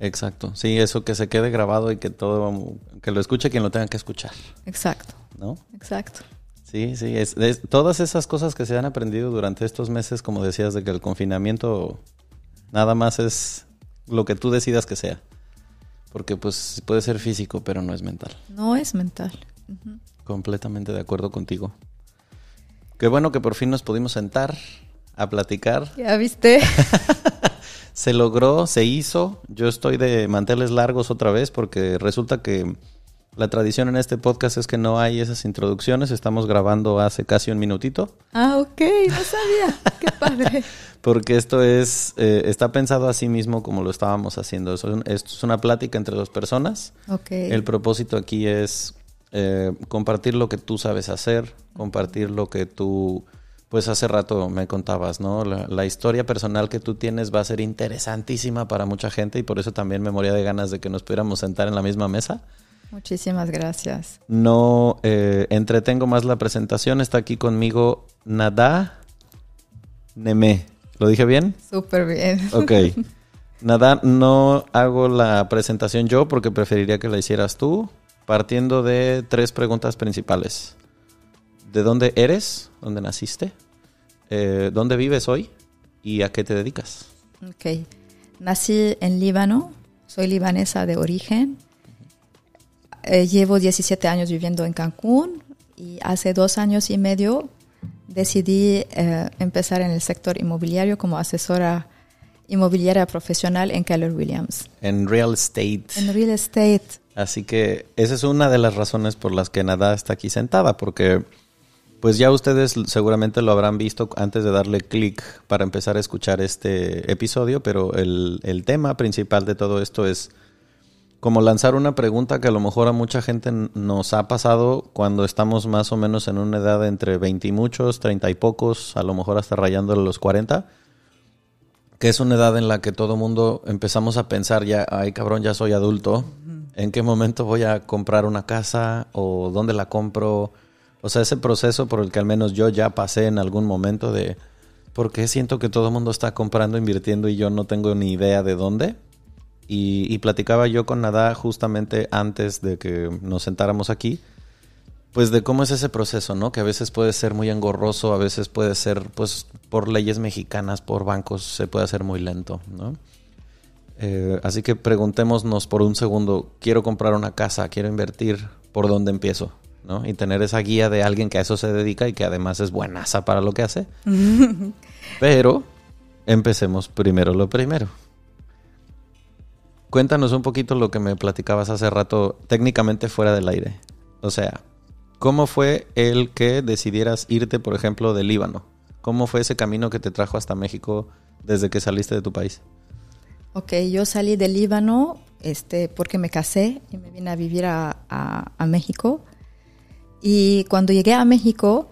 Exacto, sí, eso que se quede grabado y que todo, que lo escuche quien lo tenga que escuchar, Exacto. ¿no? Exacto. Sí, sí, es, es- todas esas cosas que se han aprendido durante estos meses, como decías, de que el confinamiento nada más es lo que tú decidas que sea. Porque pues puede ser físico, pero no es mental. No es mental. Completamente de acuerdo contigo. Qué bueno que por fin nos pudimos sentar a platicar. ¿Ya viste? Se logró, se hizo. Yo estoy de manteles largos otra vez porque resulta que la tradición en este podcast es que no hay esas introducciones. Estamos grabando hace casi un minutito. ah, ok, no sabía. Qué padre. Porque esto es, eh, está pensado así mismo como lo estábamos haciendo. Esto es una plática entre dos personas. Ok. El propósito aquí es eh, compartir lo que tú sabes hacer, compartir lo que tú, pues hace rato me contabas, ¿no? La, la historia personal que tú tienes va a ser interesantísima para mucha gente y por eso también me moría de ganas de que nos pudiéramos sentar en la misma mesa. Muchísimas gracias. No eh, entretengo más la presentación. Está aquí conmigo Nada Neme. ¿Lo dije bien? Súper bien. Ok. Nada, no hago la presentación yo porque preferiría que la hicieras tú, partiendo de tres preguntas principales. ¿De dónde eres? ¿Dónde naciste? Eh, ¿Dónde vives hoy? ¿Y a qué te dedicas? Ok. Nací en Líbano. Soy libanesa de origen. Eh, llevo 17 años viviendo en Cancún y hace dos años y medio decidí eh, empezar en el sector inmobiliario como asesora inmobiliaria profesional en Keller Williams. En real estate. En real estate. Así que esa es una de las razones por las que Nada está aquí sentada, porque pues ya ustedes seguramente lo habrán visto antes de darle clic para empezar a escuchar este episodio, pero el, el tema principal de todo esto es como lanzar una pregunta que a lo mejor a mucha gente nos ha pasado cuando estamos más o menos en una edad entre 20 y muchos, 30 y pocos, a lo mejor hasta rayando los 40 que es una edad en la que todo mundo empezamos a pensar ya, ay cabrón, ya soy adulto, ¿en qué momento voy a comprar una casa o dónde la compro? O sea, ese proceso por el que al menos yo ya pasé en algún momento de, ¿por qué siento que todo el mundo está comprando, invirtiendo y yo no tengo ni idea de dónde? Y, platicaba yo con Nada justamente antes de que nos sentáramos aquí, pues de cómo es ese proceso, ¿no? Que a veces puede ser muy engorroso, a veces puede ser, pues, por leyes mexicanas, por bancos, se puede hacer muy lento, ¿no? Eh, así que preguntémonos por un segundo, quiero comprar una casa, quiero invertir, ¿por dónde empiezo? ¿No? Y tener esa guía de alguien que a eso se dedica y que además es buenaza para lo que hace. Pero empecemos primero lo primero. Cuéntanos un poquito lo que me platicabas hace rato, técnicamente fuera del aire. O sea, ¿cómo fue el que decidieras irte, por ejemplo, del Líbano? ¿Cómo fue ese camino que te trajo hasta México desde que saliste de tu país? Ok, yo salí del Líbano este, porque me casé y me vine a vivir a, a- a México. Y cuando llegué a México,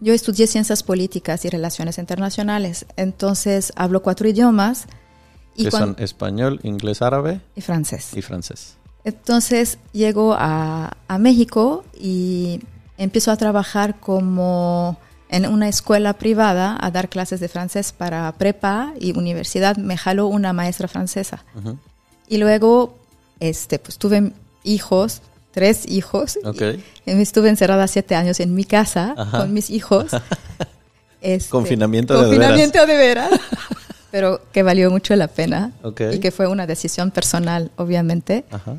yo estudié ciencias políticas y relaciones internacionales. Entonces hablo cuatro idiomas y, que son español, inglés, árabe y francés. y francés. Entonces llego a, a México y empiezo a trabajar como en una escuela privada a dar clases de francés para prepa y universidad. Me jaló una maestra francesa. Ujú. Y luego, este, pues tuve hijos, tres hijos. Ok. Y me estuve encerrada siete años en mi casa Ajá. con mis hijos. Este, Confinamiento de Confinamiento de veras. pero que valió mucho la pena Ok. y que fue una decisión personal, obviamente. Ajá.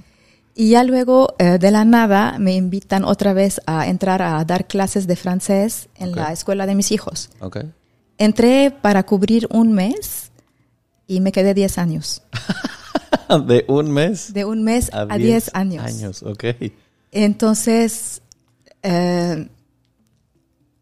Y ya luego, eh, de la nada, me invitan otra vez a entrar a dar clases de francés en Ok. la escuela de mis hijos. Entré para cubrir un mes y me quedé 10 años. De un mes De un mes a 10 años. años, ok. Entonces, eh,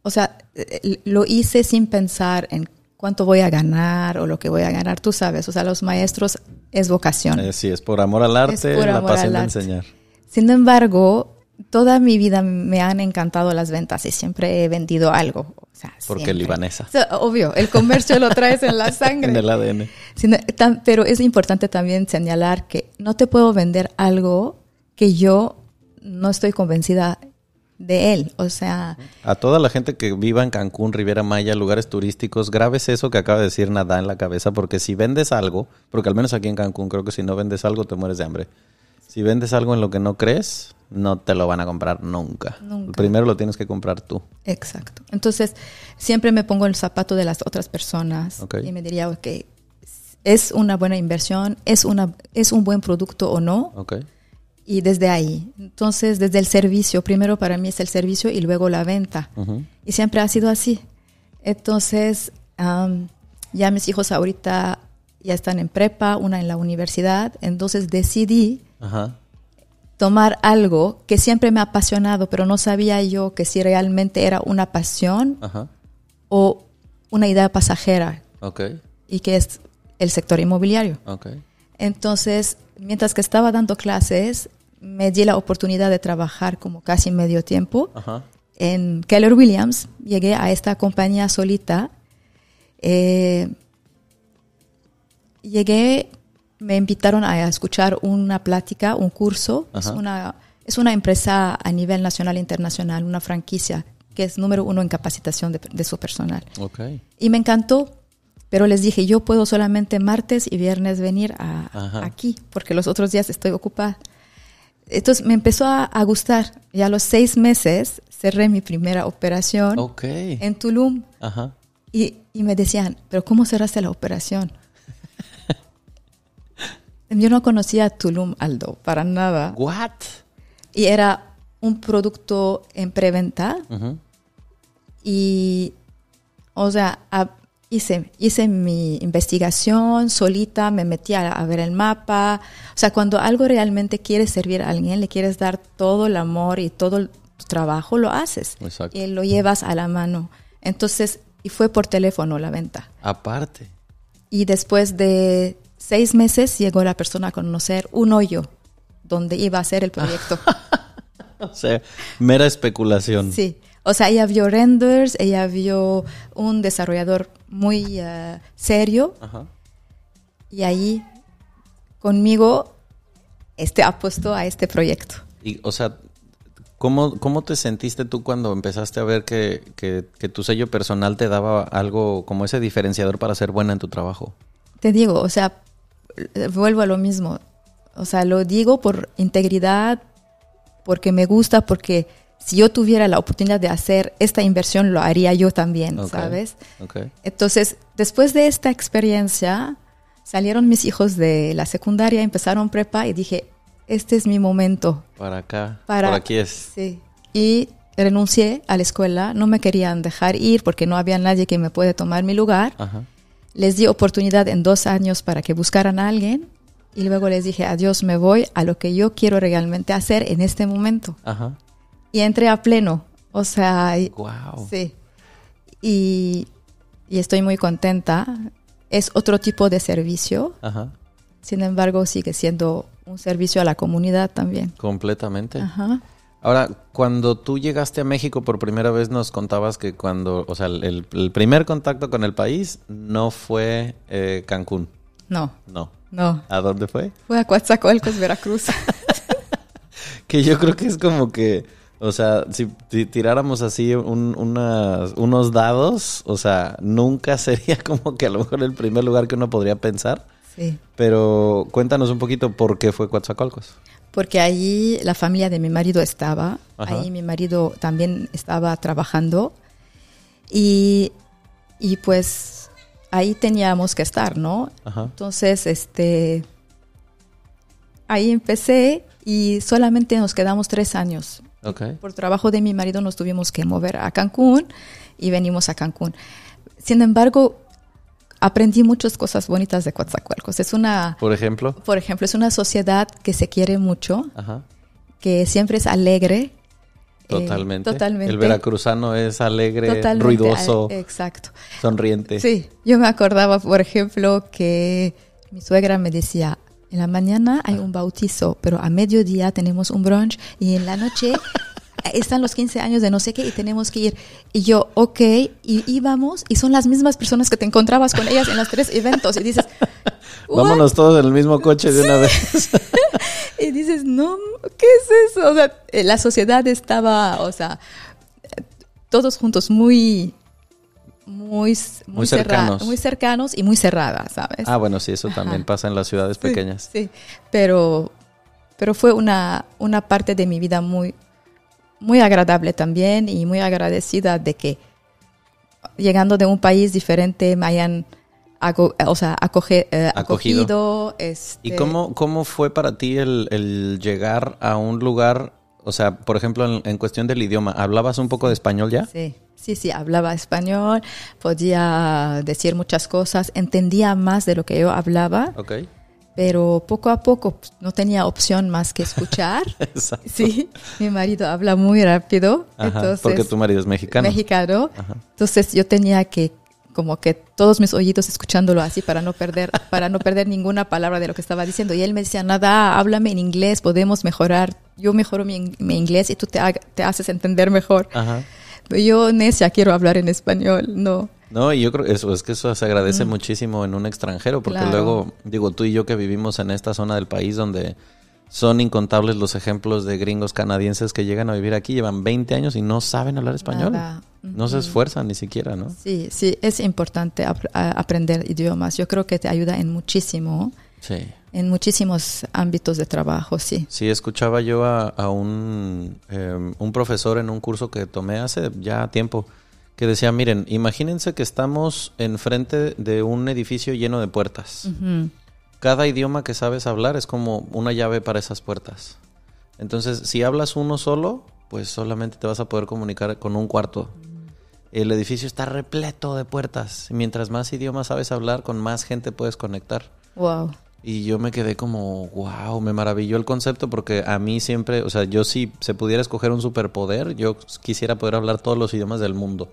o sea, eh, lo hice sin pensar en cuánto voy a ganar o lo que voy a ganar, tú sabes, o sea, los maestros es vocación. Eh, sí, es por amor al arte, por la amor pasión al de enseñar. Sin embargo, toda mi vida me han encantado las ventas y siempre he vendido algo. o sea, Porque siempre. libanesa. Obvio, el comercio lo traes en la sangre. En el ADN. Sino- pero es importante también señalar que no te puedo vender algo que yo no estoy convencida de él. O sea, A toda la gente que viva en Cancún, Riviera Maya, lugares turísticos, grabes eso que acaba de decir Nada en la cabeza, porque si vendes algo, porque al menos aquí en Cancún creo que si no vendes algo te mueres de hambre. Si vendes algo en lo que no crees, no te lo van a comprar nunca. Nunca. Primero lo tienes que comprar tú. exacto. Entonces, siempre me pongo el zapato de las otras personas Ok. y me diría, ok, es una buena inversión, es, una, es un buen producto o no. ¿Ok? Y desde ahí, entonces desde el servicio, primero para mí es el servicio y luego la venta. Y siempre ha sido así. Entonces, am, ya mis hijos ahorita ya están en prepa, una en la universidad, entonces decidí Ajá. tomar algo que siempre me ha apasionado, pero no sabía yo que si realmente era una pasión Ajá. o una idea pasajera, Ok. y que es el sector inmobiliario. Ok. Entonces, mientras que estaba dando clases, me di la oportunidad de trabajar como casi medio tiempo Ajá. en Keller Williams. Llegué a esta compañía solita. Eh, llegué, me invitaron a escuchar una plática, un curso. Es una, es una empresa a nivel nacional e internacional, una franquicia que es número uno en capacitación de, de su personal. Y me encantó, pero les dije, yo puedo solamente martes y viernes venir a, aquí, porque los otros días estoy ocupada. Entonces me empezó a, a gustar. Y a los seis meses cerré mi primera operación Ok. en Tulum. Ajá. Y, y me decían, pero ¿cómo cerraste la operación? Yo no conocía Tulum Aldo para nada. What? Y era un producto en preventa. Y, o sea, a- hice, hice mi investigación solita, me metí a, a ver el mapa. O sea, cuando algo realmente quieres servir a alguien, le quieres dar todo el amor y todo el- trabajo, lo haces. Exacto. Y lo llevas a la mano. Entonces, y fue por teléfono la venta. Aparte. Y después de seis meses llegó la persona a conocer un hoyo donde iba a ser el proyecto. O sea, mera especulación. Sí, o sea, ella vio renders, ella vio un desarrollador muy eh, serio Ajá. y ahí conmigo este apostó a este proyecto. Y, o sea, ¿cómo, ¿cómo te sentiste tú cuando empezaste a ver que, que, que tu sello personal te daba algo como ese diferenciador para ser buena en tu trabajo? Te digo, o sea, vuelvo a lo mismo. O sea, lo digo por integridad, porque me gusta, porque si yo tuviera la oportunidad de hacer esta inversión, lo haría yo también. ¿sabes? Ok. Entonces, después de esta experiencia, salieron mis hijos de la secundaria, empezaron prepa y dije, este es mi momento. Para acá. Para, Por aquí es. Sí. Y renuncié a la escuela, no me querían dejar ir porque no había nadie que me puede tomar mi lugar. Ajá. Les di oportunidad en dos años para que buscaran a alguien y luego les dije, adiós, me voy a lo que yo quiero realmente hacer en este momento. Ajá. Y entré a pleno, o sea, Wow. Sí. Y, y estoy muy contenta. Es otro tipo de servicio, Ajá. sin embargo sigue siendo un servicio a la comunidad también. Completamente. Ajá. Ahora, cuando tú llegaste a México por primera vez, nos contabas que cuando, o sea, el, el primer contacto con el país no fue eh, Cancún. No, No. no. ¿A dónde fue? Fue a Coatzacoalcos, Veracruz. Que yo creo que es como que, o sea, si ti- tiráramos así un- unas- unos dados, o sea, nunca sería como que a lo mejor el primer lugar que uno podría pensar. sí. Pero cuéntanos un poquito por qué fue Coatzacoalcos. Porque allí la familia de mi marido estaba, Ajá. ahí mi marido también estaba trabajando y, y pues ahí teníamos que estar, ¿no? Ajá. Entonces, este, ahí empecé y solamente nos quedamos tres años. Por trabajo de mi marido nos tuvimos que mover a Cancún y venimos a Cancún. Sin embargo, aprendí muchas cosas bonitas de Coatzacoalcos. Es una, Por ejemplo. por ejemplo, es una sociedad que se quiere mucho, Ajá. que siempre es alegre. eh, Totalmente. totalmente. El veracruzano es alegre, Totalmente, ruidoso, Exacto. sonriente. Sí, yo me acordaba, por ejemplo, que mi suegra me decía, en la mañana hay un bautizo, pero a mediodía tenemos un brunch y en la noche están los 15 años de no sé qué y tenemos que ir. Y yo, ok, y íbamos y son las mismas personas que te encontrabas con ellas en los tres eventos y dices, "What?". Vámonos todos en el mismo coche de una vez. Y dices, no, ¿qué es eso? O sea, eh, la sociedad estaba, o sea, todos juntos muy... Muy, Muy cercanos. muy cercanos y muy cerradas, ¿sabes? ah, bueno, sí, eso también Ajá. pasa en las ciudades Sí, pequeñas. Sí, pero, pero fue una, una parte de mi vida muy, muy agradable también y muy agradecida de que llegando de un país diferente me hayan o sea, acoge- eh, Acogido. acogido. este, ¿Y cómo, cómo fue para ti el, el llegar a un lugar, o sea, por ejemplo, en, en cuestión del idioma, ¿hablabas un poco de español ya? Sí, sí, sí, hablaba español, podía decir muchas cosas, entendía más de lo que yo hablaba, Ok. Pero poco a poco pues, no tenía opción más que escuchar. Exacto. Sí, mi marido habla muy rápido, Ajá, entonces porque tu marido es mexicano. mexicano, Ajá. entonces yo tenía que como que todos mis oídos escuchándolo así para no perder para no perder ninguna palabra de lo que estaba diciendo y él me decía nada háblame en inglés podemos mejorar yo mejoro mi, mi inglés y tú te, te haces entender mejor Ajá. Pero yo necia quiero hablar en español no No, y yo creo eso es que eso se agradece muchísimo en un extranjero, porque Claro. luego, digo, tú y yo que vivimos en esta zona del país donde son incontables los ejemplos de gringos canadienses que llegan a vivir aquí, llevan 20 años y no saben hablar español. Nada. No se esfuerzan ni siquiera, ¿no? sí sí es importante ap- aprender idiomas yo creo que te ayuda en muchísimo Sí. en muchísimos ámbitos de trabajo sí Sí, escuchaba yo a, a un, eh, un profesor en un curso que tomé hace ya tiempo que decía, miren, imagínense que estamos enfrente de un edificio lleno de puertas. Cada idioma que sabes hablar es como una llave para esas puertas. Entonces, si hablas uno solo, pues solamente te vas a poder comunicar con un cuarto. El edificio está repleto de puertas. Mientras más idiomas sabes hablar, con más gente puedes conectar. wow Y yo me quedé como, wow, me maravilló el concepto porque a mí siempre, o sea, yo si se pudiera escoger un superpoder, yo quisiera poder hablar todos los idiomas del mundo.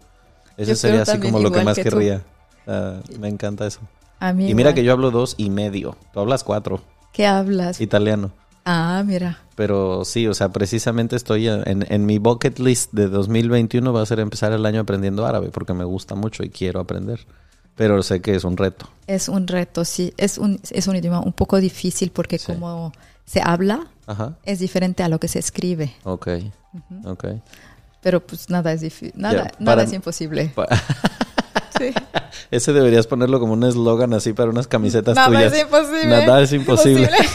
Ese Yo sería así como lo que más que querría. Ah, me encanta eso. a mí Y mira que yo hablo dos y medio. Tú hablas cuatro, ¿Qué hablas? italiano. Ah, mira. Pero sí, o sea, precisamente estoy en, en mi bucket list de 2021 va a ser empezar el año aprendiendo árabe porque me gusta mucho y quiero aprender. Pero sé que es un reto. Es un reto, sí. Es un, es un idioma un poco difícil porque Sí. como se habla Ajá. es diferente a lo que se escribe. Ok. Ok. Pero pues nada es difícil. Nada, nada es imposible. Sí. Ese deberías ponerlo como un eslogan así para unas camisetas Nada tuyas. es imposible. Nada es imposible. Imposible.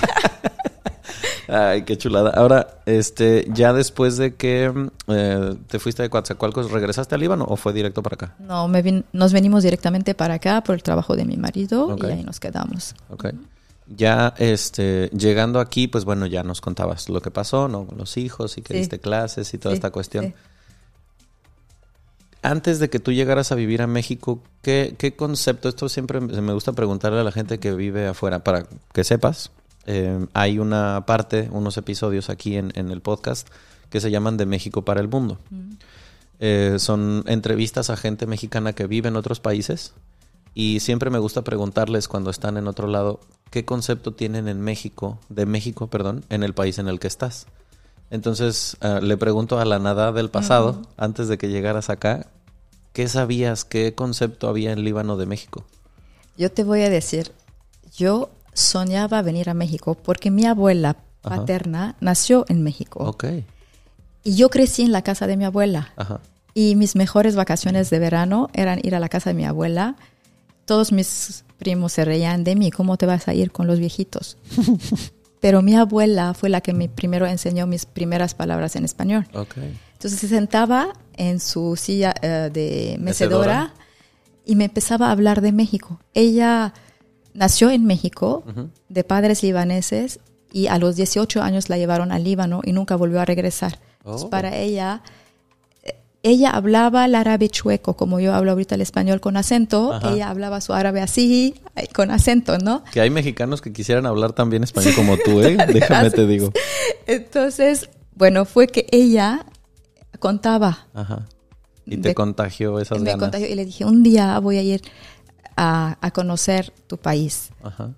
Ay, qué chulada. Ahora, este, ya después de que eh, te fuiste de Coatzacoalcos, ¿regresaste al Líbano o fue directo para acá? No, me vin- nos venimos directamente para acá por el trabajo de mi marido y ahí nos quedamos. Ok. Ya, este, llegando aquí, pues bueno, ya nos contabas lo que pasó, ¿no? Con los hijos y que Sí. diste clases y toda Sí, esta cuestión. sí. Antes de que tú llegaras a vivir a México, ¿qué, qué concepto? Esto siempre me gusta preguntarle a la gente que vive afuera para que sepas. eh, hay una parte, unos episodios aquí en, en el podcast que se llaman De México para el Mundo. Eh, son entrevistas a gente mexicana que vive en otros países y siempre me gusta preguntarles cuando están en otro lado qué concepto tienen en México, de México, perdón, en el país en el que estás. Entonces ah, le pregunto a la nada del pasado, antes de que llegaras acá, ¿qué sabías, qué concepto había en Líbano de México? Yo te voy a decir, yo soñaba venir a México porque mi abuela Ajá. paterna nació en México Ok, y yo crecí en la casa de mi abuela. ajá, Y mis mejores vacaciones de verano eran ir a la casa de mi abuela. Todos mis primos se reían de mí, ¿cómo te vas a ir con los viejitos? Pero mi abuela fue la que me primero enseñó mis primeras palabras en español. ok. Entonces se sentaba en su silla eh, de Mecedora. mecedora y me empezaba a hablar de México. Ella nació en México, de padres libaneses, y a los 18 años la llevaron al Líbano y nunca volvió a regresar. Oh. para ella, ella hablaba el árabe chueco, como yo hablo ahorita el español con acento, Ajá. ella hablaba su árabe así, eh, con acento, ¿no? Que hay mexicanos que quisieran hablar también español como tú, ¿eh? Déjame te digo. Entonces, bueno, fue que ella contaba Ajá. Y te contagió esas me ganas. contagió y le dije, un día voy a ir a, a conocer tu país. Ajá.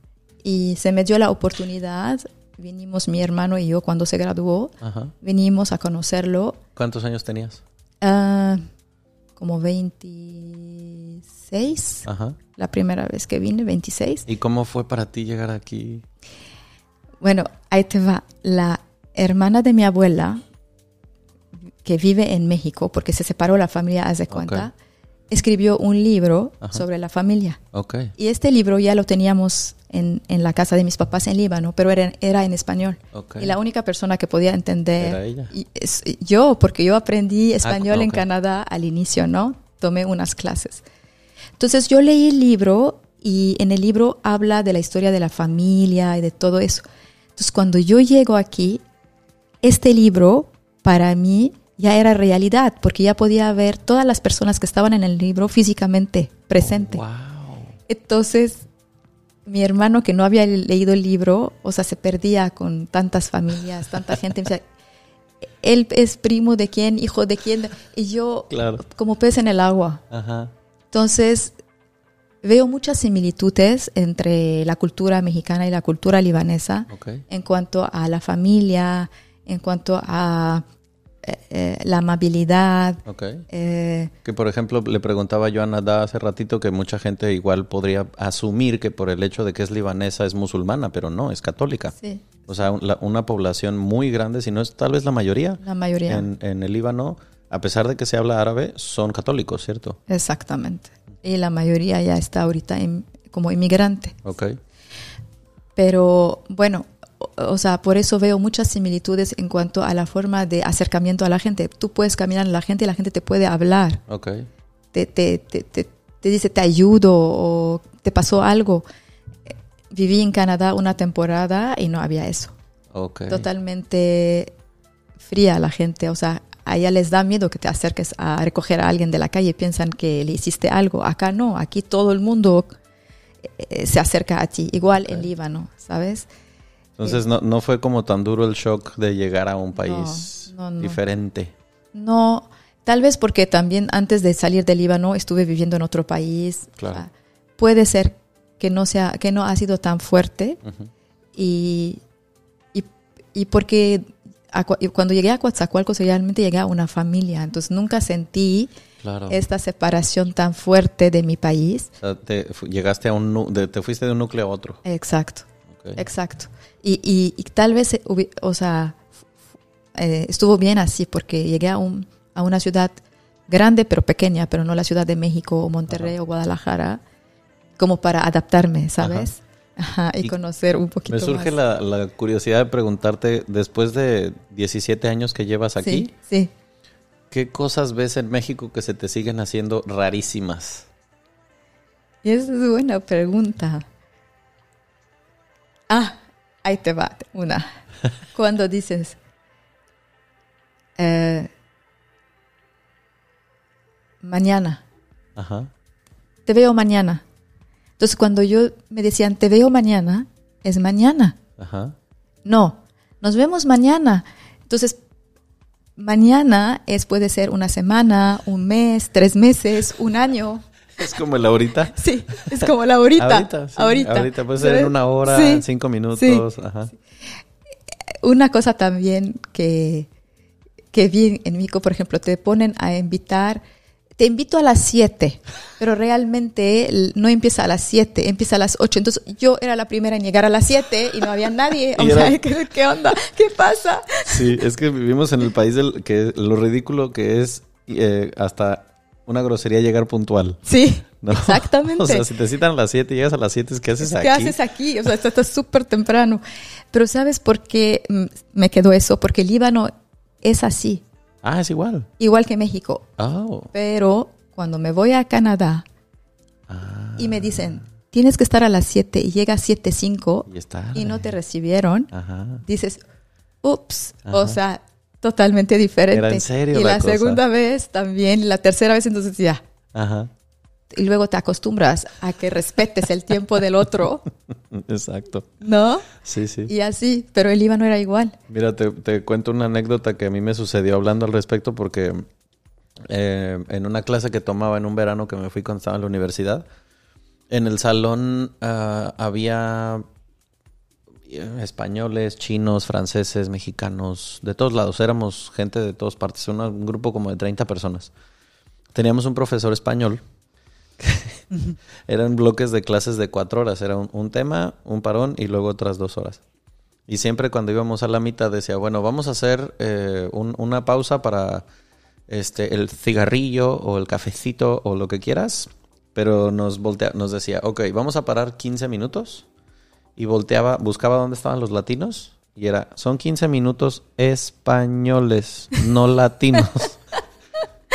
Y se me dio la oportunidad, vinimos mi hermano y yo cuando se graduó, Ajá. vinimos a conocerlo, ¿Cuántos años tenías? Ah, como 26, Ajá. la primera vez que vine, 26. ¿Y cómo fue para ti llegar aquí? Bueno, ahí te va. La hermana de mi abuela, que vive en México, porque se separó la familia, haz de cuenta, escribió un libro Ajá. sobre la familia. Ok. Y este libro ya lo teníamos en, en la casa de mis papás en Líbano, pero era, era en español. Ok. Y la única persona que podía entender Era ella. y es- yo, porque yo aprendí español en ok. Canadá al inicio, ¿no? Tomé unas clases. Entonces yo leí el libro y en el libro habla de la historia de la familia y de todo eso. Entonces cuando yo llego aquí, este libro para mí ya era realidad, porque ya podía ver todas las personas que estaban en el libro físicamente presente. Wow. Entonces, mi hermano que no había leído el libro, o sea, se perdía con tantas familias, tanta gente. él es primo de quién, hijo de quién, y yo Claro. como pez en el agua. Ajá. Entonces, veo muchas similitudes entre la cultura mexicana y la cultura libanesa Ok. en cuanto a la familia, en cuanto a eh, eh, la amabilidad. Eh, Que por ejemplo le preguntaba yo a Nada hace ratito que mucha gente igual podría asumir que por el hecho de que es libanesa es musulmana, pero no, es católica. sí, O sea, la- una población muy grande, si no es tal vez la mayoría, la mayoría. en, en el Líbano, a pesar de que se habla árabe, son católicos, ¿cierto? Exactamente. Y la mayoría ya está ahorita in- como inmigrante. Ok. Pero bueno, o, sea, por eso veo muchas similitudes en cuanto a la forma de acercamiento a la gente. Tú puedes caminar a la gente y la gente te puede hablar. Ok. Te, te, te, te, te dice te ayudo o te pasó algo. Viví en Canadá una temporada y no había eso. Ok. Totalmente fría la gente. O sea, a ella les da miedo que te acerques a recoger a alguien de la calle. Piensan que le hiciste algo. Acá no. Aquí todo el mundo eh, se acerca a ti. Igual en. Líbano, ¿sabes? Entonces no, no fue como tan duro el shock de llegar a un país no, no. diferente. No, tal vez porque también antes de salir del Líbano estuve viviendo en otro país. Claro. Puede ser que no sea, que no ha sido tan fuerte y, y, y porque a y cuando llegué a Coatzacoalcos realmente llegué a una familia, entonces nunca sentí Claro. esta separación tan fuerte de mi país. O sea, te, llegaste a un te fuiste de un núcleo a otro. Exacto. Exacto. Y, y, y tal vez, eh, o sea, eh, estuvo bien así porque llegué a, un, a una ciudad grande pero pequeña, pero no la Ciudad de México o Monterrey Ajá. o Guadalajara, como para adaptarme, ¿sabes? Ajá, y, Y conocer un poquito Me surge más. la, la curiosidad de preguntarte, después de 17 años que llevas aquí, Sí, sí. ¿qué cosas ves en México que se te siguen haciendo rarísimas? Y esa es buena pregunta. Ah, ahí te va una. Cuando dices, eh, mañana, Ajá. te veo mañana. Entonces cuando yo me decían, te veo mañana, es mañana. Ajá. No, nos vemos mañana. Entonces, mañana es, puede ser una semana, un mes, tres meses, un año. Es como el ahorita. Sí, es como la ahorita. Ahorita, sí. ahorita. Ahorita puede ser en una hora, Sí. cinco minutos. Ajá. Una cosa también que, que vi en México, por ejemplo, te ponen a invitar, te invito a las 7, pero realmente no empieza a las 7, empieza a las 8. Entonces yo era la primera en llegar a las 7 y no había nadie. O era- sea, ¿qué, qué onda? ¿Qué pasa? Sí, es que vivimos en el país del que lo ridículo que es eh, hasta una grosería llegar puntual. Sí, ¿no? exactamente. O sea, si te citan a las 7 y llegas a las 7, ¿qué haces aquí? ¿Qué haces aquí? O sea, estás súper temprano. Pero ¿sabes por qué mm, me quedó eso? Porque Líbano es así, Ah, es igual. igual que México. Oh. Pero cuando me voy a Canadá, Ah, y me dicen, tienes que estar a las 7 y llega a 7.05 y está. y no te recibieron, Ajá. dices, ups, o sea, totalmente diferente. Era en serio y la la, cosa. segunda vez también, la tercera vez entonces ya. Ajá. Y luego te acostumbras a que respetes el tiempo del otro, Exacto. ¿no? Sí, sí. Y así, pero el IVA no era igual. Mira, te, te cuento una anécdota que a mí me sucedió hablando al respecto porque eh, en una clase que tomaba en un verano que me fui cuando estaba en la universidad, en el salón ah, había españoles, chinos, franceses, mexicanos, de todos lados. Éramos gente de todas partes, un grupo como de 30 personas. Teníamos un profesor español. Eran bloques de clases de cuatro horas. Era un, tema, un parón y luego otras dos horas. Y siempre cuando íbamos a la mitad decía, bueno, vamos a hacer eh, un- una pausa para este, el cigarrillo o el cafecito o lo que quieras. Pero nos, voltea, nos decía, ok, vamos a parar 15 minutos. Y volteaba, buscaba dónde estaban los latinos. Y era, son 15 minutos españoles, no latinos.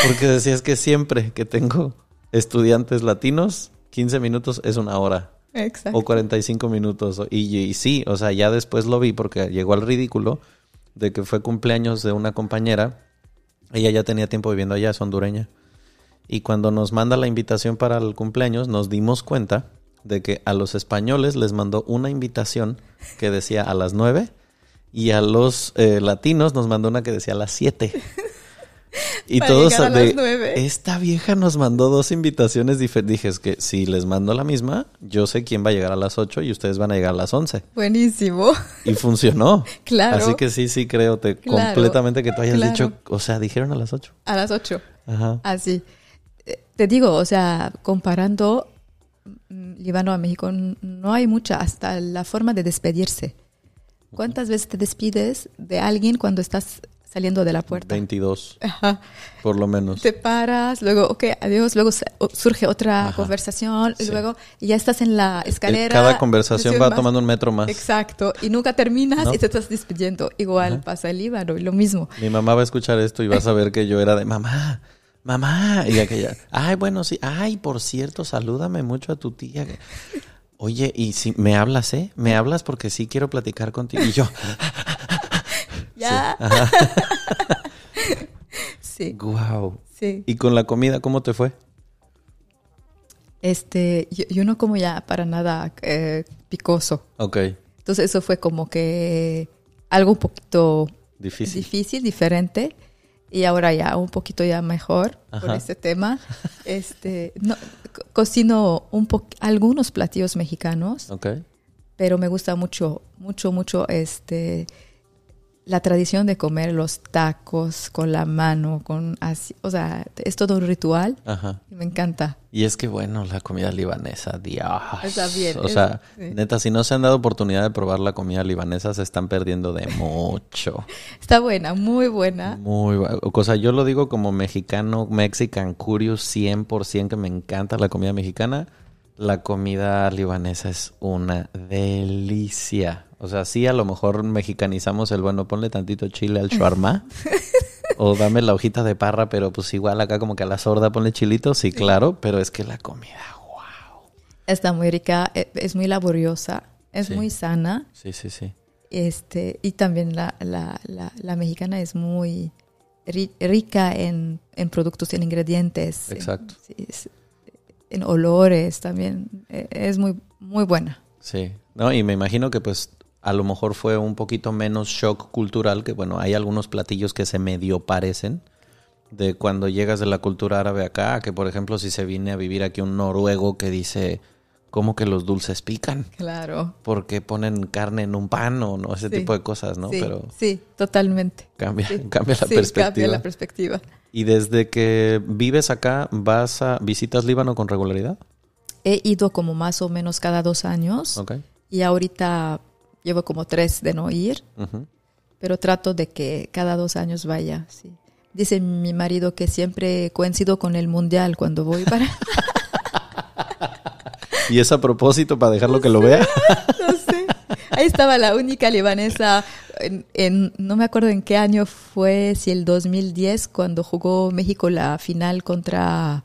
Porque decías que siempre que tengo estudiantes latinos, 15 minutos es una hora Exacto. o 45 minutos. Y, y sí, o sea, ya después lo vi porque llegó al ridículo de que fue cumpleaños de una compañera. Ella ya tenía tiempo viviendo allá, es hondureña. Y cuando nos manda la invitación para el cumpleaños, nos dimos cuenta de que a los españoles les mandó una invitación que decía a las 9 y a los eh, latinos nos mandó una que decía a las 7. Y Para todos a de, las nueve. esta vieja nos mandó dos invitaciones diferentes. Dije, es que si les mando la misma, yo sé quién va a llegar a las 8 y ustedes van a llegar a las 11. Buenísimo. Y funcionó. Claro. Así que sí, sí creo te, Claro. completamente que tú hayas Claro. dicho, o sea, dijeron a las 8. A las 8. Ajá. Así. Eh, Te digo, o sea, comparando Líbano a México, no hay mucha, hasta la forma de despedirse. ¿Cuántas veces te despides de alguien cuando estás saliendo de la puerta? 22, Ajá. por lo menos. Te paras, luego, ok, adiós, luego surge otra Ajá. conversación, y luego ya estás en la El- escalera. Cada conversación va más- tomando un metro más. Exacto, y nunca terminas ¿No? y te estás despidiendo. Igual Ajá. pasa el Líbano, y lo mismo. Mi mamá va a escuchar esto y va a saber que yo era de mamá, mamá. Y aquella, ay, bueno, sí. Ay, por cierto, salúdame mucho a tu tía. Oye, y si me hablas, ¿eh? Me hablas porque sí quiero platicar contigo. Y yo, Ya. ajá, Sí, wow. sí. ¿Y con la comida cómo te fue? Este, yo, yo no como ya para nada eh, picoso. Ok, Entonces eso fue como que algo un poquito difícil. difícil, diferente. Y ahora ya un poquito ya mejor por Ajá. este tema. Este, no, co- cocino un po algunos platillos mexicanos, pero me gusta mucho, mucho, mucho este la tradición de comer los tacos con la mano, con así, o sea, es todo un ritual ajá. me encanta. Y es que bueno, la comida libanesa, Dios. Está bien, O es- sea, sí. neta, si no se han dado oportunidad de probar la comida libanesa, se están perdiendo de mucho. Está buena, muy buena. Muy bueno. O sea, yo lo digo como mexicano, Mexican Curious 100% que me encanta la comida mexicana. La comida libanesa es una delicia. O sea, sí, a lo mejor mexicanizamos el bueno, ponle tantito chile al shawarma. o dame la hojita de parra, pero pues igual acá como que a la sorda ponle chilito, sí, claro, pero es que la comida, wow. Está muy rica, e- es muy laboriosa, es Sí. muy sana. Sí, sí, sí. Este, y también la, la, la, la mexicana es muy ri- rica en, en productos, en ingredientes. en- Exacto. es- En, olores también. e- Es muy, muy buena. Sí, no, y me imagino que pues a lo mejor fue un poquito menos shock cultural, que bueno, hay algunos platillos que se medio parecen de cuando llegas de la cultura árabe acá, que por ejemplo si se viene a vivir aquí un noruego que dice, ¿cómo que los dulces pican? Claro. ¿Por qué ponen carne en un pan o no? Ese Sí. tipo de cosas, ¿no? sí, Pero sí, totalmente. cambia, Sí. cambia la perspectiva. Cambia la perspectiva. y desde que vives acá, ¿vas a visitas Líbano con regularidad? He ido como más o menos cada dos años Ok. y ahorita llevo como tres de no ir. Pero trato de que cada dos años vaya, sí. Dice mi marido que siempre coincido con el mundial cuando voy para... ¿Y es a propósito para dejarlo que lo vea? no sé. Ahí estaba la única libanesa, en, en- no me acuerdo en qué año fue, si el 2010, cuando jugó México la final contra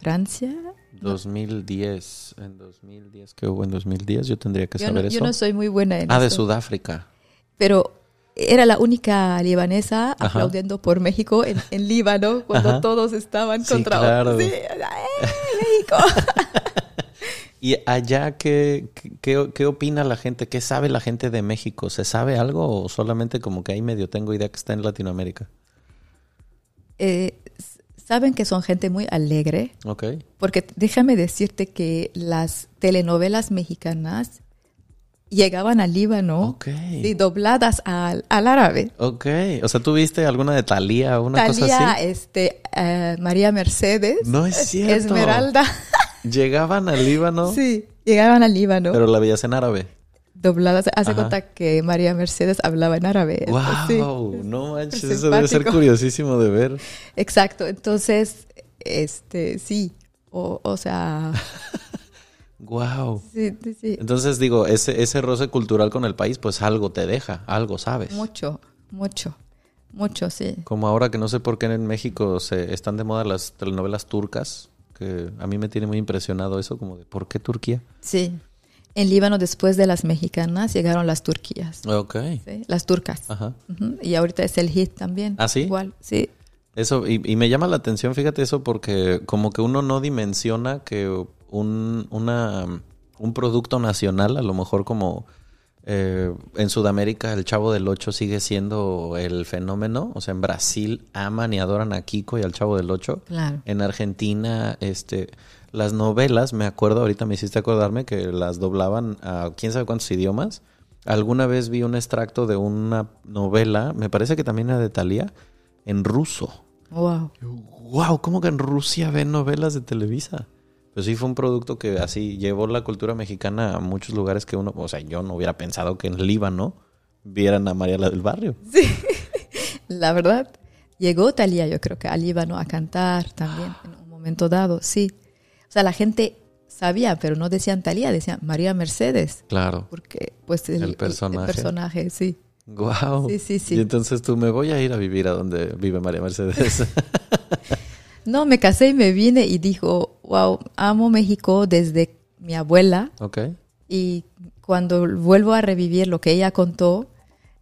Francia, 2010, en 2010, ¿qué hubo en 2010? Yo tendría que Yo saber no, eso. yo no soy muy buena en ah, de eso. Sudáfrica. Pero era la única libanesa Ajá. aplaudiendo por México en, en Líbano cuando Ajá. todos estaban Sí, contra claro. Sí, ¡eh, México! ¿Y allá qué, qué, qué opina la gente? ¿Qué sabe la gente de México? ¿Se sabe algo o solamente como que ahí medio tengo idea que está en Latinoamérica? Eh, Saben que son gente muy alegre, Ok. porque déjame decirte que las telenovelas mexicanas llegaban al Líbano Ok. y dobladas al, al árabe. Ok. O sea, ¿tú viste alguna de Talía o una cosa así? este, eh, María Mercedes, No es cierto. Esmeralda, Llegaban al Líbano, sí, llegaban al Líbano. pero la veías en árabe. Dobladas. Hace cuenta que María Mercedes hablaba en árabe. Sí, ¡Wow! No manches, Es eso debe ser curiosísimo de ver. exacto. Entonces, este, sí. O, o sea, ¡Wow! sí, sí, sí. Entonces digo, ese, ese roce cultural con el país, pues algo te deja, algo sabes. Mucho, mucho, mucho, sí. Como ahora que no sé por qué en México se están de moda las telenovelas turcas, que a mí me tiene muy impresionado eso, como de ¿por qué Turquía? Sí. En Líbano, después de las mexicanas, llegaron las turquías. Ok. ¿sí? Las turcas. Ajá. Y ahorita es el hit también. ¿Ah, sí? Igual, sí. Eso, y, y me llama la atención, fíjate eso, porque como que uno no dimensiona que un, una, un producto nacional, a lo mejor como eh, en Sudamérica el Chavo del Ocho sigue siendo el fenómeno, o sea, en Brasil aman y adoran a Kiko y al Chavo del Ocho. Claro. En Argentina, este, las novelas, me acuerdo, ahorita me hiciste acordarme que las doblaban a quién sabe cuántos idiomas. Alguna vez vi un extracto de una novela, me parece que también era de Thalía, en ruso. Wow. Wow, ¿cómo que en Rusia ven novelas de Televisa? Pues sí, fue un producto que así llevó la cultura mexicana a muchos lugares que uno, o sea, yo no hubiera pensado que en Líbano vieran a María la del Barrio. La verdad, llegó Talía, yo creo que al Líbano a cantar también en un momento dado, sí. O sea, la gente sabía, pero no decían Talía, decían María Mercedes, Claro. porque pues el, El personaje. el personaje, sí. Wow. Sí, sí, sí. Y entonces tú me voy a ir a vivir a donde vive María Mercedes. No, me casé y me vine y dijo, wow, amo México desde mi abuela ok. y cuando vuelvo a revivir lo que ella contó,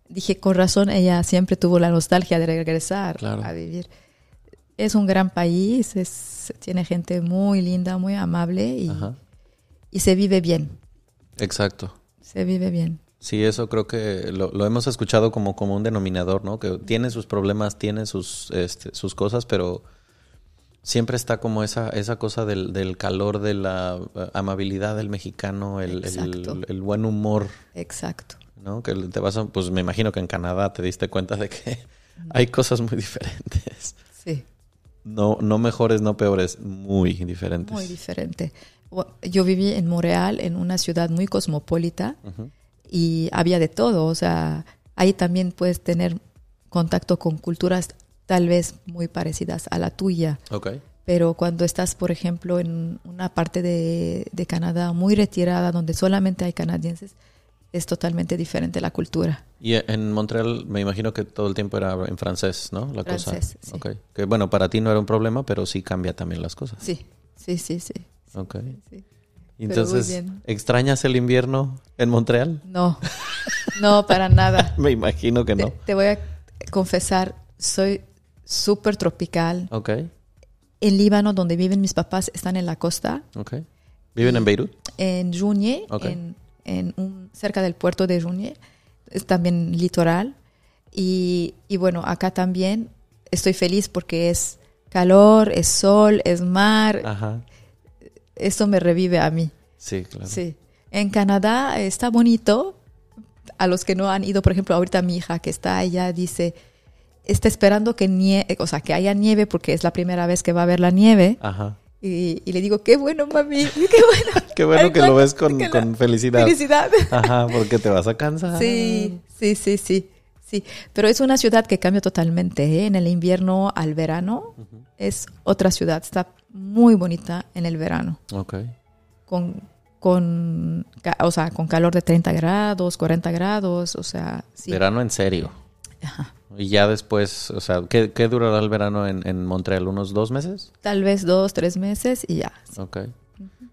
dije, con razón, ella siempre tuvo la nostalgia de regresar Claro. a vivir. Es un gran país, es, tiene gente muy linda, muy amable y, y se vive bien, Exacto. se vive bien. Sí, eso creo que lo, lo hemos escuchado como, como un denominador, ¿no? Que tiene sus problemas, tiene sus, este, sus cosas, pero siempre está como esa, esa cosa del, del calor, de la eh, amabilidad del mexicano, el, el buen humor, Exacto. ¿no? Que te vas a, pues me imagino que en Canadá te diste cuenta de que hay cosas muy diferentes. Sí, No, no mejores, no peores, muy diferentes. muy diferente. Yo viví en Montreal, en una ciudad muy cosmopolita, y había de todo, o sea, ahí también puedes tener contacto con culturas tal vez muy parecidas a la tuya, Ok. pero cuando estás, por ejemplo, en una parte de, de Canadá muy retirada, donde solamente hay canadienses, es totalmente diferente la cultura. Y en Montreal me imagino que todo el tiempo era en francés, ¿no? La Francés, cosa. sí. Ok. Que bueno, para ti no era un problema, pero sí cambia también las cosas. Sí, sí, sí, sí. Ok. sí. Entonces. ¿extrañas el invierno en Montreal? No, no, para nada. Me imagino que Te, no. te voy a confesar, soy súper tropical. Ok, En Líbano, donde viven mis papás, están en la costa. ok. ¿Viven en Beirut? en Junie, Ok. en, en un, cerca del puerto de Junie, es también litoral. Y, y bueno, acá también estoy feliz porque es calor, es sol, es mar. Ajá. Esto me revive a mí. Sí, claro. Sí. En Canadá está bonito. A los que no han ido, por ejemplo, ahorita mi hija que está allá dice, está esperando que nie o sea, que haya nieve porque es la primera vez que va a ver la nieve. Ajá. Y, y le digo, qué bueno, mami, qué bueno. Qué bueno que lo ves con, con felicidad. Felicidad. Ajá, porque te vas a cansar. Sí, sí, sí, sí, sí. Pero es una ciudad que cambia totalmente. ¿eh? En el invierno al verano es otra ciudad. Está muy bonita en el verano. Ok. Con, con, o sea, con calor de 30 grados, 40 grados. O sea, sí. Verano en serio. Ajá. Y ya después, o sea, ¿qué, qué durará el verano en, en Montreal? ¿Unos dos meses? Tal vez dos, tres meses y ya. Ok.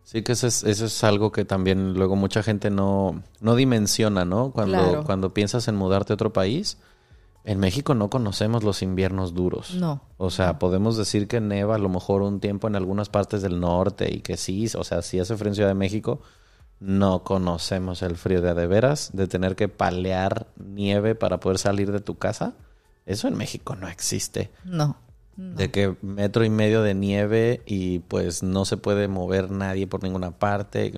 Sí que eso es, eso es algo que también luego mucha gente no, no dimensiona, ¿no? Cuando, Claro. cuando piensas en mudarte a otro país, en México no conocemos los inviernos duros. No. O sea, podemos decir que neva a lo mejor un tiempo en algunas partes del norte y que sí, o sea, si hace frío en Ciudad de México, no conocemos el frío de de veras, de tener que palear nieve para poder salir de tu casa. Eso en México no existe. No. no. De que metro y medio de nieve y pues no se puede mover nadie por ninguna parte.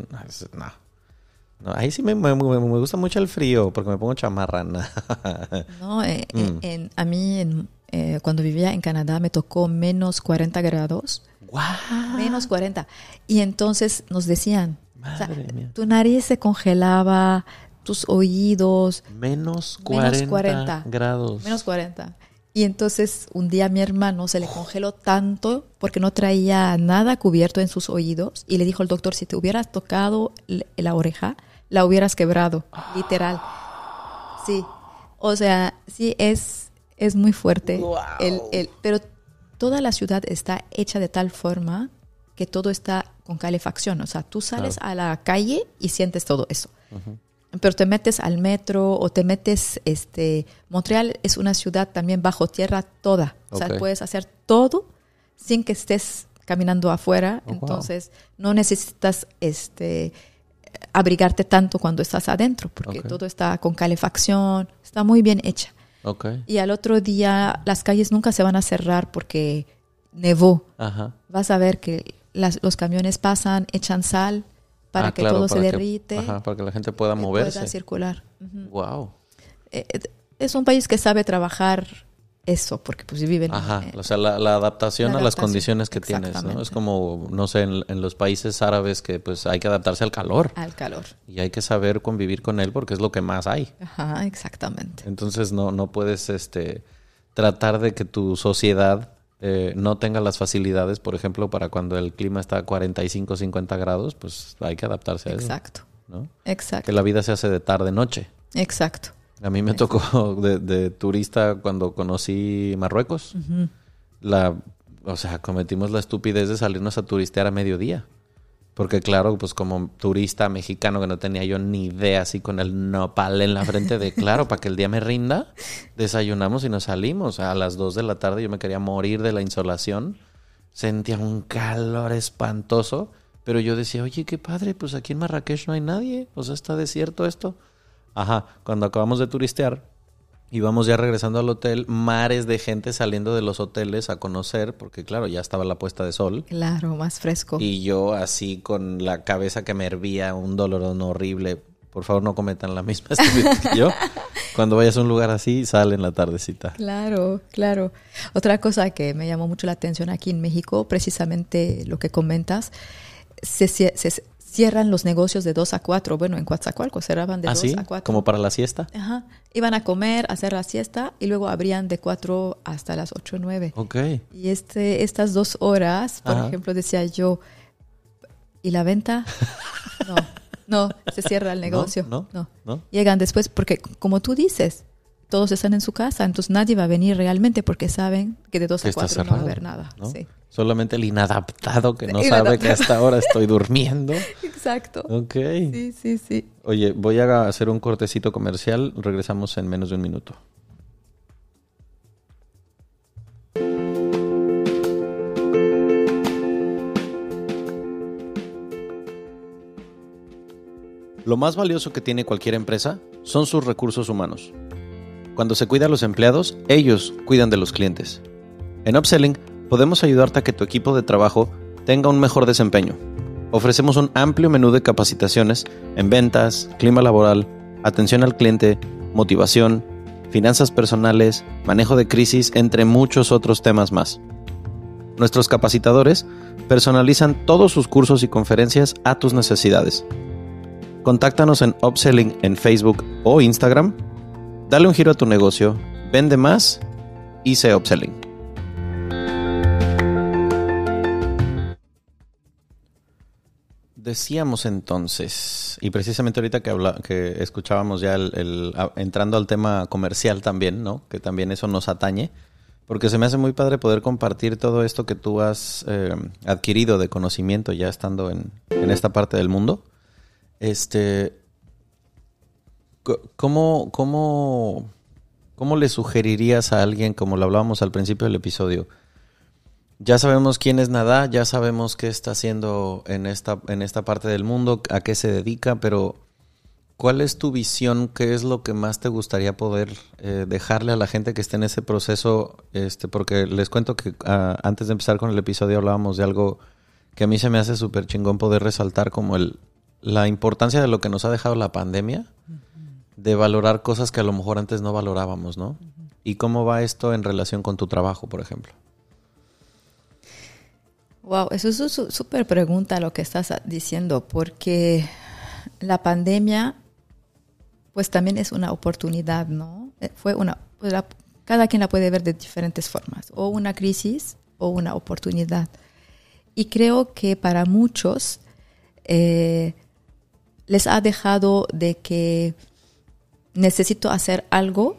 No. ahí sí me, me- gusta mucho el frío porque me pongo chamarra. no. Eh, Mm. eh, en- a mí en- eh, cuando vivía en Canadá me tocó menos 40 grados. ¡Guau! Menos 40. Y entonces nos decían, o sea, Madre mía. tu nariz se congelaba, tus oídos, Menos Menos 40, 40. grados. menos 40. Y entonces un día mi hermano se le congeló tanto porque no traía nada cubierto en sus oídos y le dijo al doctor, si te hubieras tocado la oreja, la hubieras quebrado, literal. Sí, o sea, sí es, es muy fuerte. Wow. El, el- pero toda la ciudad está hecha de tal forma que todo está con calefacción. O sea, tú sales a la calle y sientes todo eso. Pero te metes al metro o te metes, este, Montreal es una ciudad también bajo tierra toda. O sea, puedes hacer todo sin que estés caminando afuera. Oh, wow. Entonces, no necesitas, este, abrigarte tanto cuando estás adentro, porque todo está con calefacción, está muy bien hecha. Ok. Y al otro día las calles nunca se van a cerrar porque nevó. Ajá. Vas a ver que las- los camiones pasan, echan sal para Ah, que claro, todo se para que- derrite. ajá, para que la gente pueda moverse. pueda circular. Wow. Eh, eh, Es un país que sabe trabajar eso, porque pues viven Ajá, eh, o sea, la, la adaptación la a las condiciones que tienes, ¿no? Es como, no sé, en, en los países árabes que pues hay que adaptarse al calor al calor. y hay que saber convivir con él porque es lo que más hay. Ajá, exactamente. Entonces no, no puedes este, tratar de que tu sociedad eh, no tenga las facilidades, por ejemplo, para cuando el clima está a 45, 50 grados, pues hay que adaptarse a eso, Exacto. ¿no? Exacto. Que la vida se hace de tarde, noche. Exacto. A mí me tocó de, de turista cuando conocí Marruecos. La, o sea, cometimos la estupidez de salirnos a turistear a mediodía. Porque claro, pues como turista mexicano que no tenía yo ni idea, así con el nopal en la frente de, claro, para que el día me rinda, desayunamos y nos salimos. A las 2 de la tarde yo me quería morir de la insolación. Sentía un calor espantoso. Pero yo decía, oye, qué padre, pues aquí en Marrakech no hay nadie. O sea, está desierto esto. Ajá, cuando acabamos de turistear, íbamos ya regresando al hotel, mares de gente saliendo de los hoteles a conocer, porque claro, ya estaba la puesta de sol. Claro, más fresco. Y yo así con la cabeza que me hervía, un dolorón horrible. Por favor, no cometan la misma que yo. Cuando vayas a un lugar así, sale en la tardecita. Claro, claro. Otra cosa que me llamó mucho la atención aquí en México, precisamente lo que comentas, se, se cierran los negocios de 2 a 4. Bueno, en Coatzacoalcos cerraban de 2 ¿Así? a 4. ¿Como para la siesta? Ajá. Iban a comer, a hacer la siesta y luego abrían de 4 hasta las 8 o 9. Ok. Y este, estas dos horas, por Ajá. ejemplo, decía yo, ¿y la venta? No, no, se cierra el negocio. no, no. Llegan después porque, como tú dices, todos están en su casa, entonces nadie va a venir realmente porque saben que de 2 Que a 4 no va a haber nada. ¿no? Sí. Solamente el inadaptado que no sabe que hasta ahora estoy durmiendo. Exacto. Ok. Sí, sí, sí. Oye, voy a hacer un cortecito comercial. Regresamos en menos de un minuto. Lo más valioso que tiene cualquier empresa son sus recursos humanos. Cuando se cuida a los empleados, ellos cuidan de los clientes. En Upselling podemos ayudarte a que tu equipo de trabajo tenga un mejor desempeño. Ofrecemos un amplio menú de capacitaciones en ventas, clima laboral, atención al cliente, motivación, finanzas personales, manejo de crisis, entre muchos otros temas más. Nuestros capacitadores personalizan todos sus cursos y conferencias a tus necesidades. Contáctanos en Upselling en Facebook o Instagram. Dale un giro a tu negocio, vende más y sé Upselling. decíamos entonces, y precisamente ahorita que, habla, que escuchábamos ya el, entrando al tema comercial también, ¿no? Que también eso nos atañe, porque se me hace muy padre poder compartir todo esto que tú has eh, adquirido de conocimiento ya estando en, en, esta parte del mundo. Este, ¿cómo, cómo, ¿Cómo le sugerirías a alguien, como lo hablábamos al principio del episodio, ya sabemos quién es Nada, ya sabemos qué está haciendo en esta, en esta parte del mundo, a qué se dedica, pero ¿cuál es tu visión? ¿Qué es lo que más te gustaría poder eh, dejarle a la gente que esté en ese proceso? Este, porque les cuento que ah, antes de empezar con el episodio hablábamos de algo que a mí se me hace súper chingón poder resaltar como el, la importancia de lo que nos ha dejado la pandemia, de valorar cosas que a lo mejor antes no valorábamos, ¿no? ¿Y cómo va esto en relación con tu trabajo, por ejemplo? Wow, eso es una súper pregunta lo que estás diciendo, porque la pandemia, pues también es una oportunidad, ¿no? Eh, fue una, pues cada quien la puede ver de diferentes formas, o una crisis o una oportunidad. Y creo que para muchos eh, les ha dejado de que necesito hacer algo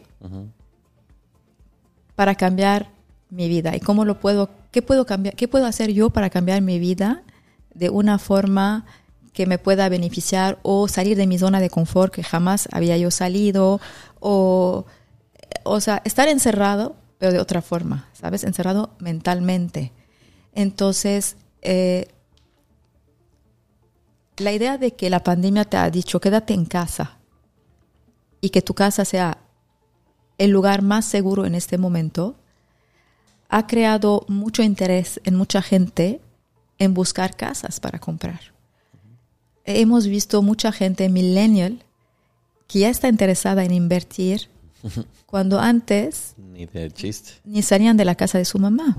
para cambiar mi vida y cómo lo puedo ¿qué puedo cambiar? ¿Qué puedo hacer yo para cambiar mi vida de una forma que me pueda beneficiar o salir de mi zona de confort que jamás había yo salido o, o sea, estar encerrado, pero de otra forma, ¿sabes? Encerrado mentalmente. Entonces, eh, la idea de que la pandemia te ha dicho quédate en casa y que tu casa sea el lugar más seguro en este momento, ha creado mucho interés en mucha gente en buscar casas para comprar. Hemos visto mucha gente millennial que ya está interesada en invertir cuando antes ni de chiste. ni salían de la casa de su mamá.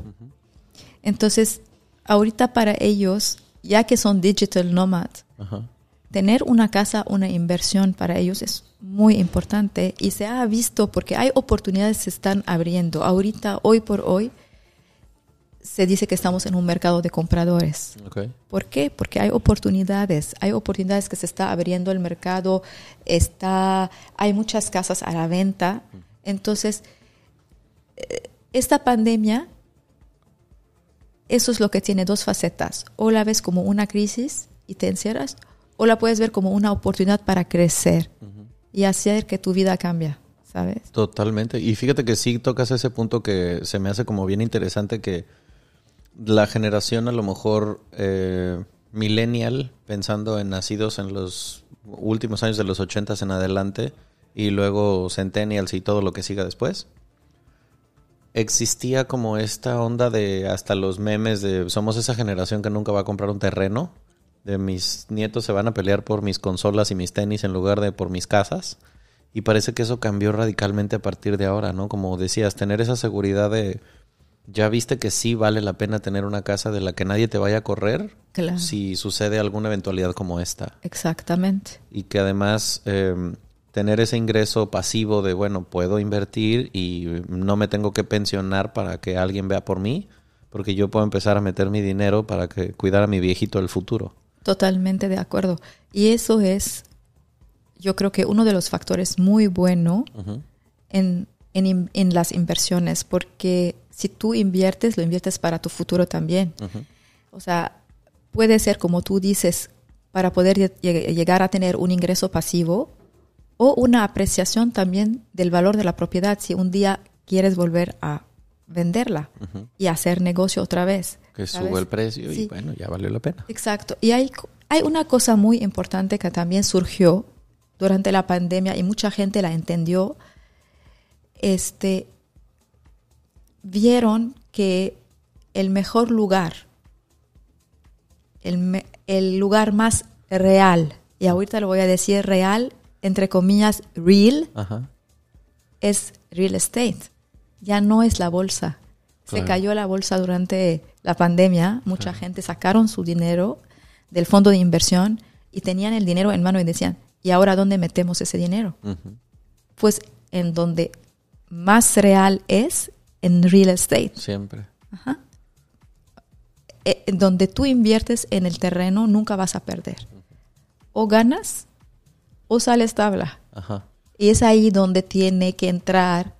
Entonces, ahorita para ellos, ya que son digital nomads, tener una casa, una inversión para ellos es muy importante y se ha visto porque hay oportunidades que se están abriendo. Ahorita, hoy por hoy, se dice que estamos en un mercado de compradores. ¿Por qué? Porque hay oportunidades, hay oportunidades que se está abriendo el mercado, está, hay muchas casas a la venta. Entonces, eh, esta pandemia, eso es lo que tiene dos facetas. O la ves como una crisis y te encierras, o la puedes ver como una oportunidad para crecer y hacer que tu vida cambie. ¿Sabes? Totalmente. Y fíjate que sí tocas ese punto que se me hace como bien interesante que la generación a lo mejor eh, millennial, pensando en nacidos en los últimos años de los ochentas en adelante, y luego centennials y todo lo que siga después, existía como esta onda de hasta los memes de somos esa generación que nunca va a comprar un terreno, de mis nietos se van a pelear por mis consolas y mis tenis en lugar de por mis casas. Y parece que eso cambió radicalmente a partir de ahora, ¿no? Como decías, tener esa seguridad de ya viste que sí vale la pena tener una casa de la que nadie te vaya a correr si sucede alguna eventualidad como esta. Exactamente. Y que además em, tener ese ingreso pasivo de, bueno, puedo invertir y no me tengo que pensionar para que alguien vea por mí, porque yo puedo empezar a meter mi dinero para que cuidar a mi viejito del futuro. Totalmente de acuerdo. Y eso es, yo creo que uno de los factores muy bueno en, en, en las inversiones, porque si tú inviertes, lo inviertes para tu futuro también. O sea, puede ser como tú dices, para poder llegar a tener un ingreso pasivo o una apreciación también del valor de la propiedad si un día quieres volver a venderla y hacer negocio otra vez. Que sube el precio y bueno, ya valió la pena. Exacto. Y hay, hay una cosa muy importante que también surgió durante la pandemia y mucha gente la entendió. Este, vieron que el mejor lugar, el, lugar más real, y ahorita lo voy a decir real, entre comillas, real, es real estate. Ya no es la bolsa. Se cayó la bolsa durante la pandemia, mucha gente sacaron su dinero del fondo de inversión y tenían el dinero en mano y decían, ¿y ahora dónde metemos ese dinero? Pues en donde más real es en real estate. Siempre. eh, donde tú inviertes en el terreno nunca vas a perder. O ganas o sales tabla. Ajá. Y es ahí donde tiene que entrar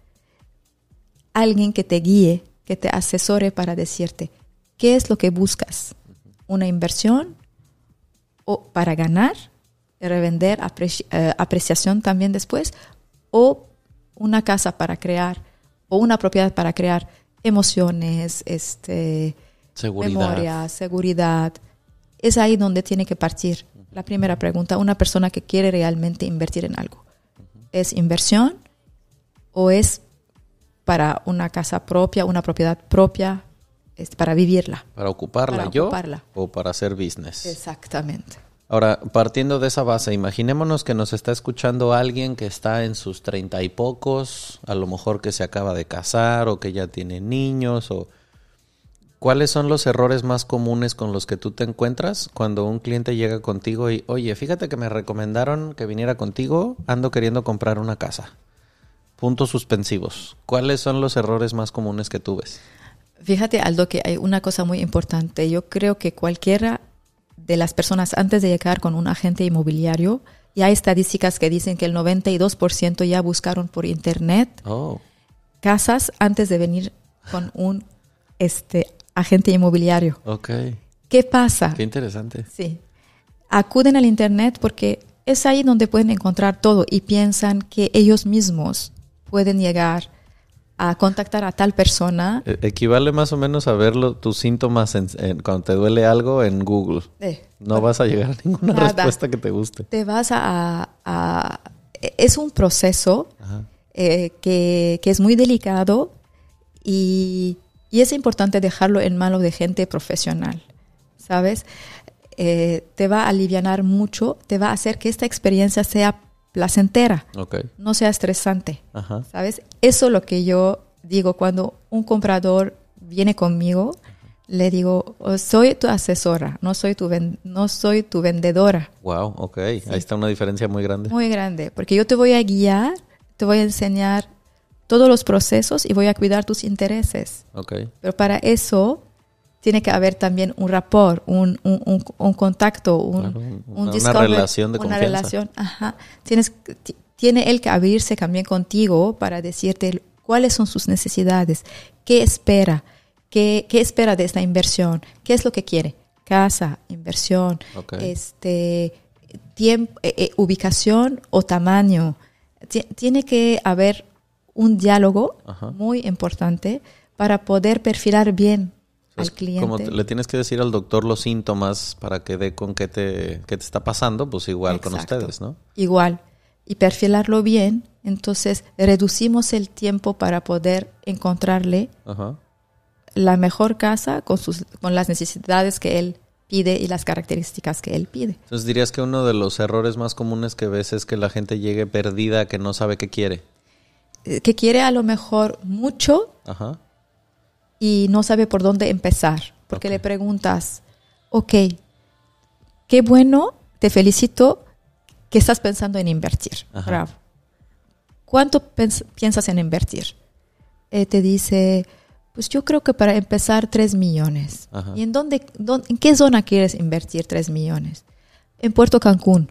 alguien que te guíe, que te asesore para decirte qué es lo que buscas. Una inversión o para ganar, revender, apreci- eh, apreciación también después, o una casa para crear, o una propiedad para crear emociones, este, Seguridad. memoria, seguridad. Es ahí donde tiene que partir la primera pregunta. Una persona que quiere realmente invertir en algo. ¿Es inversión o es para una casa propia, una propiedad propia, es para vivirla? Para ocuparla Para yo ocuparla. o para hacer business. Exactamente. Ahora, partiendo de esa base, imaginémonos que nos está escuchando alguien que está en sus treinta y pocos, a lo mejor que se acaba de casar o que ya tiene niños o ¿cuáles son los errores más comunes con los que tú te encuentras cuando un cliente llega contigo y, oye, fíjate que me recomendaron que viniera contigo, ando queriendo comprar una casa? Puntos suspensivos. ¿Cuáles son los errores más comunes que tú ves? Fíjate, Aldo, que hay una cosa muy importante. Yo creo que cualquiera de las personas antes de llegar con un agente inmobiliario, y hay estadísticas que dicen que el 92% ya buscaron por internet Oh, casas antes de venir con un este, agente inmobiliario. ok. ¿Qué pasa? Qué interesante. Sí. Acuden al Internet porque es ahí donde pueden encontrar todo y piensan que ellos mismos pueden llegar a contactar a tal persona. E- Equivale más o menos a ver tus síntomas en- en- cuando te duele algo en Google. Eh, No vas a llegar a ninguna Nada. respuesta que te guste. te vas a... a- es un proceso eh, que, que es muy delicado y, y es importante dejarlo en manos de gente profesional, ¿sabes? Eh, te va a aliviar mucho, te va a hacer que esta experiencia sea placentera, no sea estresante, Ajá. ¿sabes? Eso es lo que yo digo cuando un comprador viene conmigo, le digo, "Oh, soy tu asesora, no soy tu, ven- no soy tu vendedora. Wow, ok. Ahí está una diferencia muy grande. Muy grande, porque yo te voy a guiar, te voy a enseñar todos los procesos y voy a cuidar tus intereses. Ok. Pero para eso tiene que haber también un rapport, un, un, un- un contacto, un, Claro, un- un una relación de una confianza. relación, ajá. Tienes, ti- tiene él que abrirse también contigo para decirte cuáles son sus necesidades, qué espera, qué, qué espera de esta inversión, qué es lo que quiere, casa, inversión, este tiempo, eh, eh, ubicación o tamaño. Ti- Tiene que haber un diálogo Ajá. muy importante para poder perfilar bien Al cliente. Como le tienes que decir al doctor los síntomas para que dé con qué te, qué te está pasando, pues igual con ustedes, ¿no? Igual. Y perfilarlo bien, entonces reducimos el tiempo para poder encontrarle Ajá. la mejor casa con, sus, con las necesidades que él pide y las características que él pide. Entonces dirías que uno de los errores más comunes que ves es que la gente llegue perdida, que no sabe qué quiere. Eh, Que quiere a lo mejor mucho Ajá. Y no sabe por dónde empezar. Porque le preguntas, ok, qué bueno, te felicito que estás pensando en invertir. Ajá. Bravo. ¿Cuánto piensas en invertir? Eh, te dice, pues yo creo que para empezar 3 millones. Ajá. ¿Y en, dónde, dónde- en qué zona quieres invertir 3 millones? En Puerto Cancún.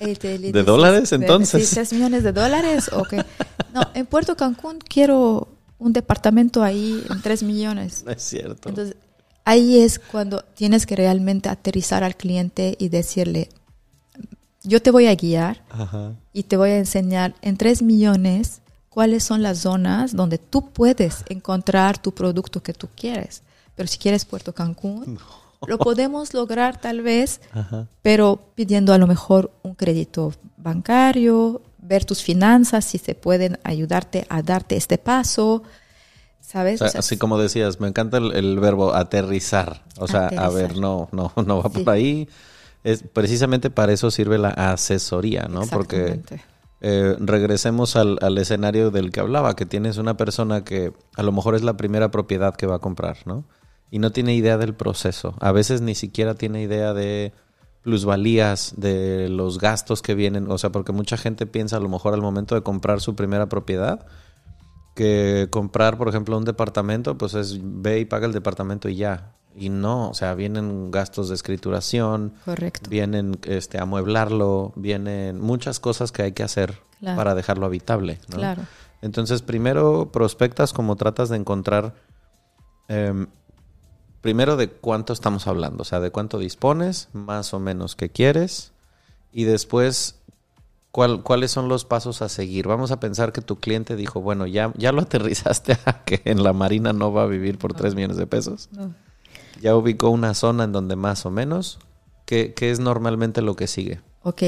¿De dólares, entonces? Sí, 3 millones de dólares. o qué? No, en Puerto Cancún quiero un departamento ahí en 3 millones. No es cierto. Entonces, ahí es cuando tienes que realmente aterrizar al cliente y decirle, yo te voy a guiar Ajá. y te voy a enseñar en 3 millones cuáles son las zonas donde tú puedes encontrar tu producto que tú quieres. Pero si quieres Puerto Cancún, lo podemos lograr tal vez, Ajá. pero pidiendo a lo mejor un crédito bancario, ver tus finanzas, si se pueden ayudarte a darte este paso, O ¿sabes? sea, O sea, así como decías, me encanta el, el verbo aterrizar. O sea, a ver, no, no, no va Sí. por ahí. Es, precisamente para eso sirve la asesoría, ¿no? Porque eh, regresemos al, al escenario del que hablaba, que tienes una persona que a lo mejor es la primera propiedad que va a comprar, ¿no? Y no tiene idea del proceso. A veces ni siquiera tiene idea de plusvalías, de los gastos que vienen. O sea, porque mucha gente piensa a lo mejor al momento de comprar su primera propiedad que comprar, por ejemplo, un departamento, pues es ve y paga el departamento y ya. Y no, o sea, vienen gastos de escrituración, Correcto. vienen este amueblarlo, vienen muchas cosas que hay que hacer Claro. para dejarlo habitable. ¿no? Claro. Entonces, primero prospectas como tratas de encontrar, em, primero de cuánto estamos hablando, o sea, de cuánto dispones, más o menos que quieres, y después cuál- cuáles son los pasos a seguir. Vamos a pensar que tu cliente dijo, bueno, ya, ya lo aterrizaste a que en la Marina no va a vivir por 3 millones de pesos. No. Ya ubicó una zona en donde más o menos, ¿qué, qué es normalmente lo que sigue? Ok,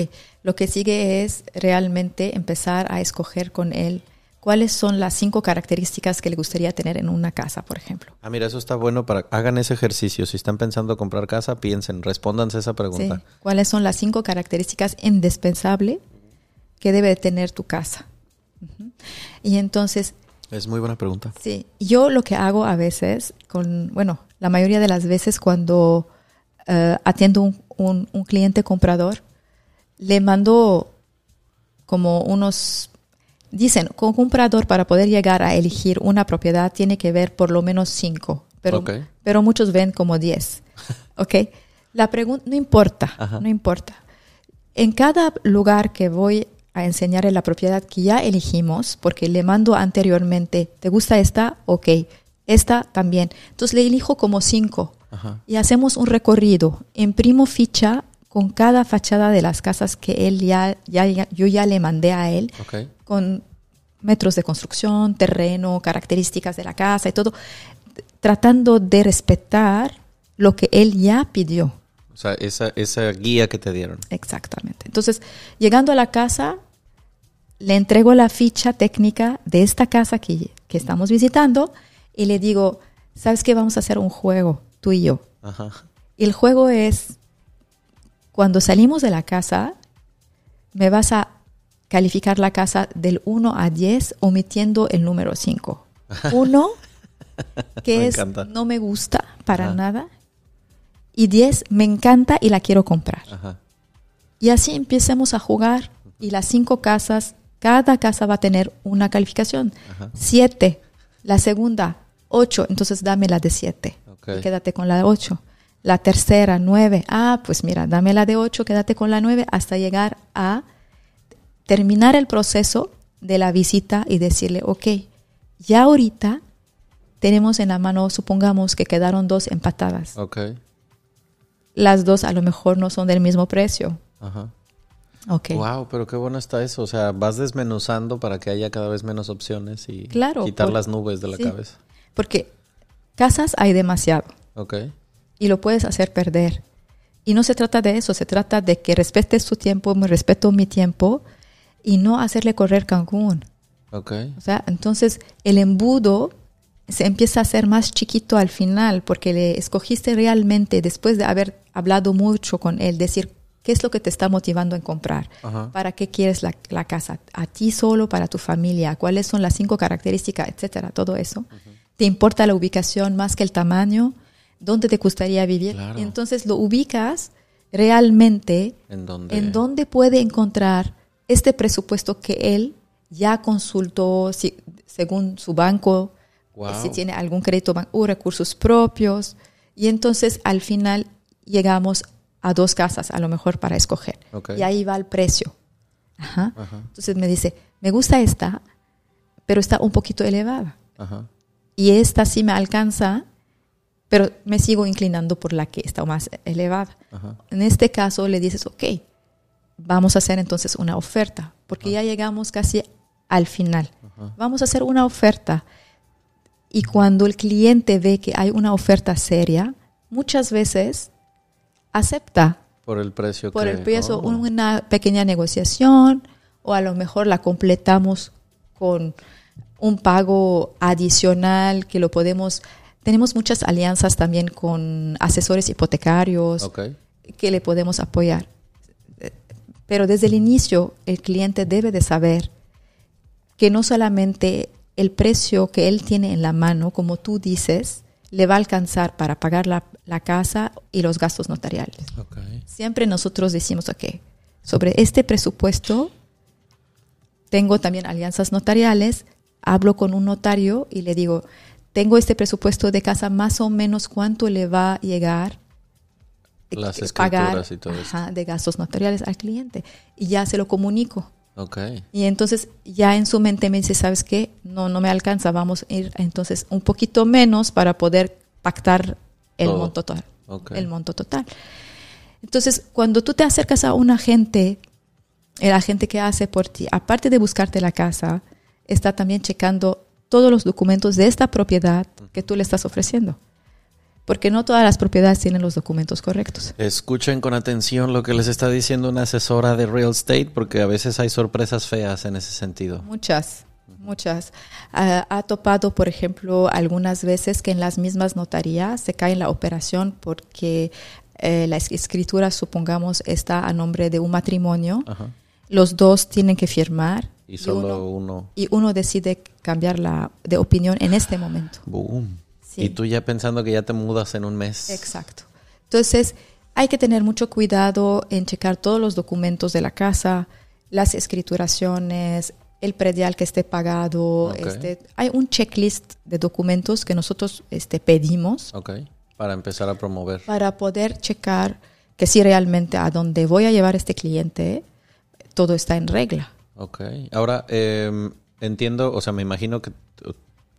lo que sigue es realmente empezar a escoger con él cuáles son las cinco características que le gustaría tener en una casa, por ejemplo. Ah, mira, eso está bueno para... Hagan ese ejercicio. Si están pensando comprar casa, piensen, respóndanse esa Sí, pregunta. ¿Cuáles son las cinco características indispensables que debe de tener tu casa? Y entonces, Es muy buena pregunta. sí, yo lo que hago a veces, con, bueno, la mayoría de las veces cuando eh, atiendo un, un- un cliente comprador, le mando como unos dicen con un comprador para poder llegar a elegir una propiedad tiene que ver por lo menos cinco pero pero muchos ven como diez ok la pregunta no importa Ajá. no importa en cada lugar que voy a enseñarle la propiedad que ya elegimos porque le mando anteriormente te gusta esta ok esta también entonces le elijo como cinco Ajá. y hacemos un recorrido. Imprimo ficha con cada fachada de las casas que él ya, ya, yo ya le mandé a él, Ok. Con metros de construcción, terreno, características de la casa y todo, tratando de respetar lo que él ya pidió. O sea, esa, esa guía que te dieron. Exactamente. Entonces, llegando a la casa, le entrego la ficha técnica de esta casa que, que estamos visitando y le digo, ¿sabes qué? Vamos a hacer un juego, tú y yo. Ajá. El juego es, cuando salimos de la casa, me vas a calificar la casa del 1 a 10 omitiendo el número 5. 1, que Me es encanta. no me gusta para Ajá. nada. Y 10, me encanta y la quiero comprar. Ajá. Y así empecemos a jugar. Y las cinco casas, cada casa va a tener una calificación. Ajá. Siete. La segunda, ocho. Entonces dame la de siete. Ok. Y quédate con la de ocho. La tercera, nueve. Ah, pues mira, dame la de ocho, quédate con la nueve hasta llegar a terminar el proceso de la visita y decirle, ok, ya ahorita tenemos en la mano, supongamos que quedaron dos empatadas. Ok. Las dos a lo mejor no son del mismo precio. Ajá. Ok. Wow, pero qué bueno está eso. O sea, vas desmenuzando para que haya cada vez menos opciones y Claro, quitar por- las nubes de la sí. cabeza. Porque casas hay demasiado Ok. y lo puedes hacer perder. Y no se trata de eso, se trata de que respetes tu tiempo, me respeto mi tiempo y no hacerle correr Cancún. Ok. O sea, entonces el embudo se empieza a hacer más chiquito al final porque le escogiste realmente después de haber hablado mucho con él, decir qué es lo que te está motivando en comprar, Ajá. para qué quieres la, la casa, a ti solo, para tu familia, cuáles son las cinco características, etcétera, todo eso. ¿Te importa la ubicación más que el tamaño? ¿Dónde te gustaría vivir? Claro. Entonces lo ubicas realmente ¿En dónde? en dónde puede encontrar este presupuesto que él ya consultó si- según su banco, Wow. si tiene algún crédito o recursos propios. Y entonces al final llegamos a dos casas, a lo mejor para escoger. Ok. Y ahí va el precio. Ajá. Ajá. Entonces me dice, me gusta esta, pero está un poquito elevada. Ajá. Y esta sí me alcanza, pero me sigo inclinando por la que está más elevada. En este caso le dices, ok, vamos a hacer entonces una oferta, porque ya llegamos casi al final. Vamos a hacer una oferta. Y cuando el cliente ve que hay una oferta seria, muchas veces acepta Por el precio por que... el precio Oh. una pequeña negociación o a lo mejor la completamos con un pago adicional que lo podemos tenemos muchas alianzas también con asesores hipotecarios que le podemos apoyar pero desde el inicio el cliente debe de saber que no solamente el precio que él tiene en la mano como tú dices le va a alcanzar para pagar la, la casa y los gastos notariales Ok. siempre nosotros decimos, ok, sobre este presupuesto tengo también alianzas notariales, hablo con un notario y le digo, tengo este presupuesto de casa, más o menos cuánto le va a llegar Las escrituras y todo ajá, de gastos notariales al cliente. Y ya se lo comunico. Y entonces ya en su mente me dice, ¿sabes qué? No, no me alcanza, vamos a ir entonces un poquito menos para poder pactar el Todo. monto total. El monto total. Entonces, cuando tú te acercas a un agente, el agente que hace por ti, aparte de buscarte la casa, está también checando todos los documentos de esta propiedad que tú le estás ofreciendo. Porque no todas las propiedades tienen los documentos correctos. Escuchen con atención lo que les está diciendo una asesora de real estate porque a veces hay sorpresas feas en ese sentido. Muchas, muchas. Ah, ha topado, por ejemplo, algunas veces que en las mismas notarías se cae en la operación porque eh, la es- escritura, supongamos, está a nombre de un matrimonio. Ajá. Los dos tienen que firmar Y solo uno, uno. y uno decide cambiar la de opinión en este momento. Boom. Sí. Y tú ya pensando que ya te mudas en un mes. Exacto. Entonces, hay que tener mucho cuidado en checar todos los documentos de la casa, las escrituraciones, el predial que esté pagado. Este, hay un checklist de documentos que nosotros este, pedimos Ok. Para empezar a promover. para poder checar que si realmente a donde voy a llevar este cliente todo está en regla. Ok. Ahora, eh, entiendo, o sea, me imagino que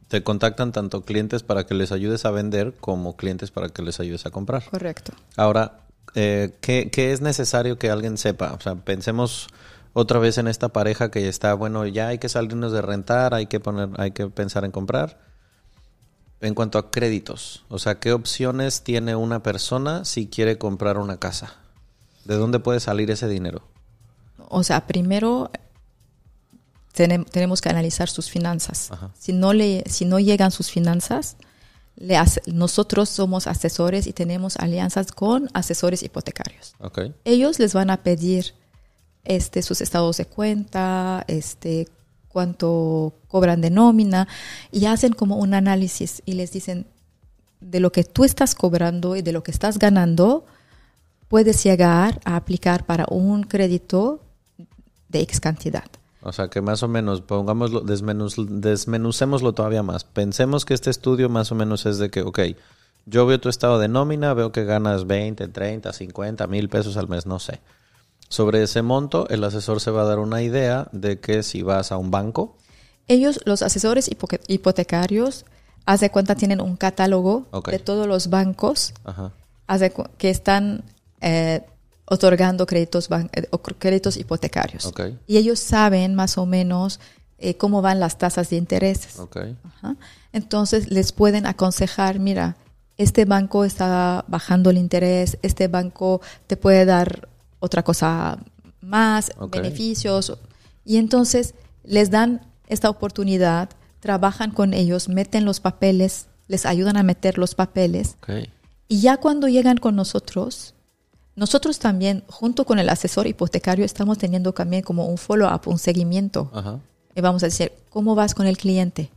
te contactan tanto clientes para que les ayudes a vender como clientes para que les ayudes a comprar. Correcto. Ahora, eh, ¿qué, qué es necesario que alguien sepa? O sea, pensemos otra vez en esta pareja que está, bueno, ya hay que salirnos de rentar, hay que poner, hay que pensar en comprar. En cuanto a créditos, o sea, ¿qué opciones tiene una persona si quiere comprar una casa? ¿De dónde puede salir ese dinero? O sea, primero tenemos que analizar sus finanzas. Ajá. Si no le, si no llegan sus finanzas, le hace- nosotros somos asesores y tenemos alianzas con asesores hipotecarios. Ok. Ellos les van a pedir este, sus estados de cuenta, este, cuánto cobran de nómina y hacen como un análisis y les dicen de lo que tú estás cobrando y de lo que estás ganando, puedes llegar a aplicar para un crédito de X cantidad. O sea, que más o menos, pongámoslo, desmenuz, desmenucémoslo todavía más. Pensemos que este estudio más o menos es de que, ok, yo veo tu estado de nómina, veo que ganas 20, 30, 50 mil pesos al mes, no sé. Sobre ese monto, el asesor se va a dar una idea de que si vas a un banco, Ellos, los asesores hipotecarios, haz de cuenta, tienen un catálogo de todos los bancos ajá, haz de cu- que están eh, otorgando créditos, eh, créditos hipotecarios. ok, Y ellos saben más o menos eh, cómo van las tasas de intereses. ok, Ajá. Entonces les pueden aconsejar, mira, este banco está bajando el interés, este banco te puede dar otra cosa más, beneficios. Y entonces les dan esta oportunidad, trabajan con ellos, meten los papeles, les ayudan a meter los papeles. Y ya cuando llegan con nosotros, nosotros también, junto con el asesor hipotecario, estamos teniendo también como un follow-up, un seguimiento. Ajá, Y vamos a decir, ¿cómo vas con el cliente?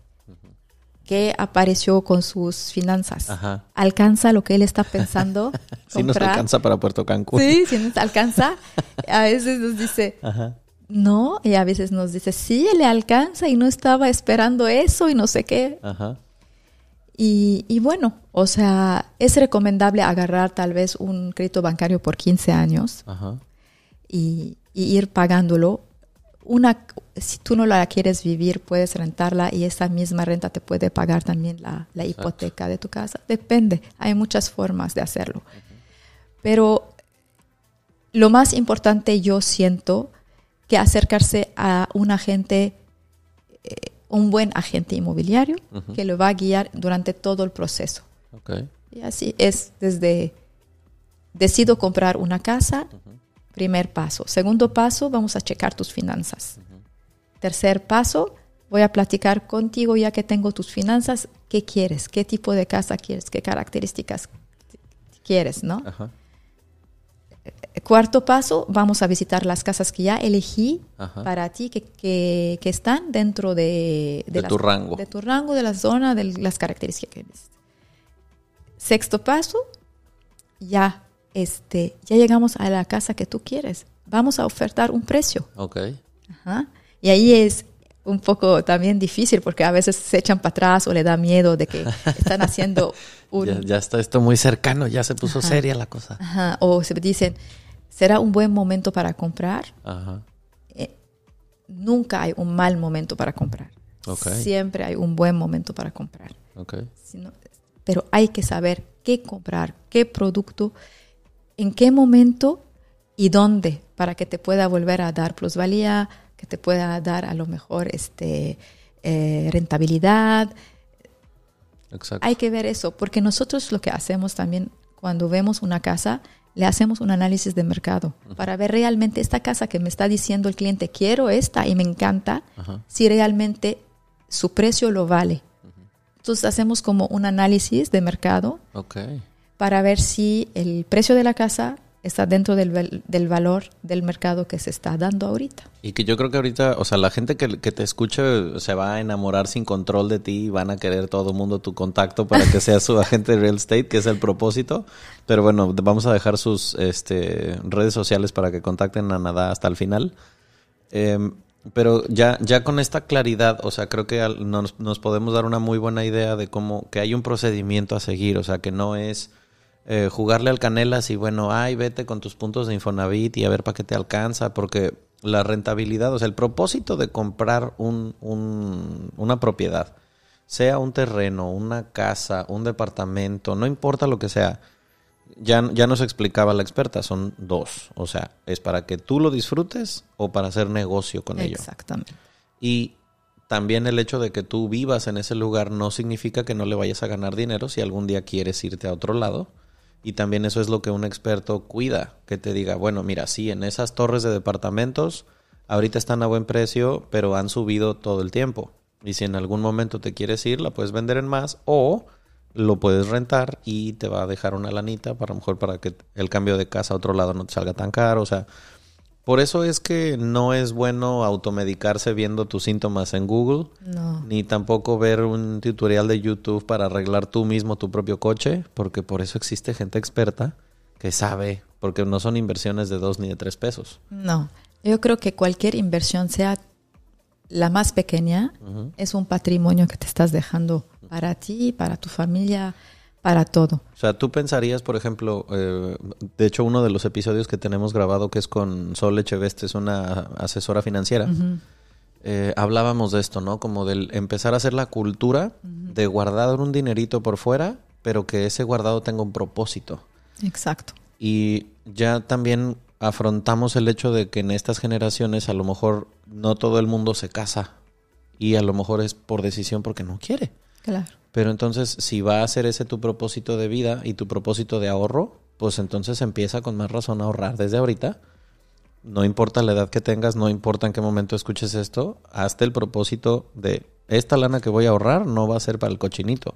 ¿Qué apareció con sus finanzas? Ajá. ¿Alcanza lo que él está pensando Si nos alcanza para Puerto Cancún. Sí, si nos alcanza. A veces nos dice, Ajá, no, y a veces nos dice, sí, le alcanza y no estaba esperando eso y no sé qué. ajá, Y, y bueno, o sea, es recomendable agarrar tal vez un crédito bancario por 15 años ajá. y, y ir pagándolo. Una, si tú no la quieres vivir, puedes rentarla y esa misma renta te puede pagar también la, hipoteca de tu casa. Depende, hay muchas formas de hacerlo. Pero lo más importante yo siento que acercarse a un agente, un buen agente inmobiliario que lo va a guiar durante todo el proceso. Y así es desde decido comprar una casa, primer paso. Segundo paso, vamos a checar tus finanzas. Tercer paso, voy a platicar contigo ya que tengo tus finanzas, qué quieres, qué tipo de casa quieres, qué características quieres, ¿no? Cuarto paso, vamos a visitar las casas que ya elegí Ajá. para ti, que, que- que están dentro de, De las- tu rango. De tu rango, de la zona, de las características que tienes. Sexto paso, ya, este, ya llegamos a la casa que tú quieres. Vamos a ofertar un precio. ok. Ajá. Y ahí es un poco también difícil porque a veces se echan para atrás o le da miedo de que están haciendo un... Ya, ya está esto muy cercano, ya se puso seria la cosa. Ajá, o se dicen, ¿será un buen momento para comprar? Ajá. Eh, nunca hay un mal momento para comprar. Siempre hay un buen momento para comprar. Pero hay que saber qué comprar, qué producto, en qué momento y dónde para que te pueda volver a dar plusvalía, que te pueda dar a lo mejor este, eh, rentabilidad. Exacto. Hay que ver eso, porque nosotros lo que hacemos también cuando vemos una casa, le hacemos un análisis de mercado para ver realmente esta casa que me está diciendo el cliente, quiero esta y me encanta, si realmente su precio lo vale. Entonces hacemos como un análisis de mercado para ver si el precio de la casa está dentro del, del valor del mercado que se está dando ahorita. Y que yo creo que ahorita, o sea, la gente que, que te escuche se va a enamorar sin control de ti y van a querer todo el mundo tu contacto para que seas su agente de real estate, que es el propósito. Pero bueno, vamos a dejar sus este, redes sociales para que contacten a Nada hasta el final. Em, pero ya, ya con esta claridad, o sea, creo que nos, nos podemos dar una muy buena idea de cómo que hay un procedimiento a seguir, o sea, que no es eh, jugarle al canelas y bueno, ay, vete con tus puntos de Infonavit y a ver para qué te alcanza, porque la rentabilidad, o sea, el propósito de comprar un, un- una propiedad, sea un terreno, una casa, un departamento, no importa lo que sea, ya, ya nos explicaba la experta, son dos. O sea, es para que tú lo disfrutes o para hacer negocio con ello. Exactamente. Y también el hecho de que tú vivas en ese lugar no significa que no le vayas a ganar dinero si algún día quieres irte a otro lado. Y también eso es lo que un experto cuida, que te diga, bueno, mira, sí, en esas torres de departamentos ahorita están a buen precio, pero han subido todo el tiempo. Y si en algún momento te quieres ir, la puedes vender en más o lo puedes rentar y te va a dejar una lanita para a lo mejor para que el cambio de casa a otro lado no te salga tan caro. O sea, por eso es que no es bueno automedicarse viendo tus síntomas en Google, No. ni tampoco ver un tutorial de YouTube para arreglar tú mismo tu propio coche, porque por eso existe gente experta que sabe, porque no son inversiones de dos ni de tres pesos. No, yo creo que cualquier inversión, sea la más pequeña, es un patrimonio que te estás dejando para ti, para tu familia, para todo. O sea, tú pensarías, por ejemplo, eh, de hecho uno de los episodios que tenemos grabado que es con Sol Echeveste, es una asesora financiera, eh, hablábamos de esto, ¿no? Como del empezar a hacer la cultura de guardar un dinerito por fuera, pero que ese guardado tenga un propósito. Exacto. Y ya también afrontamos el hecho de que en estas generaciones a lo mejor no todo el mundo se casa y a lo mejor es por decisión porque no quiere. Claro. Pero entonces, si va a ser ese tu propósito de vida y tu propósito de ahorro, pues entonces empieza con más razón a ahorrar desde ahorita. No importa la edad que tengas, no importa en qué momento escuches esto, hazte el propósito de esta lana que voy a ahorrar no va a ser para el cochinito,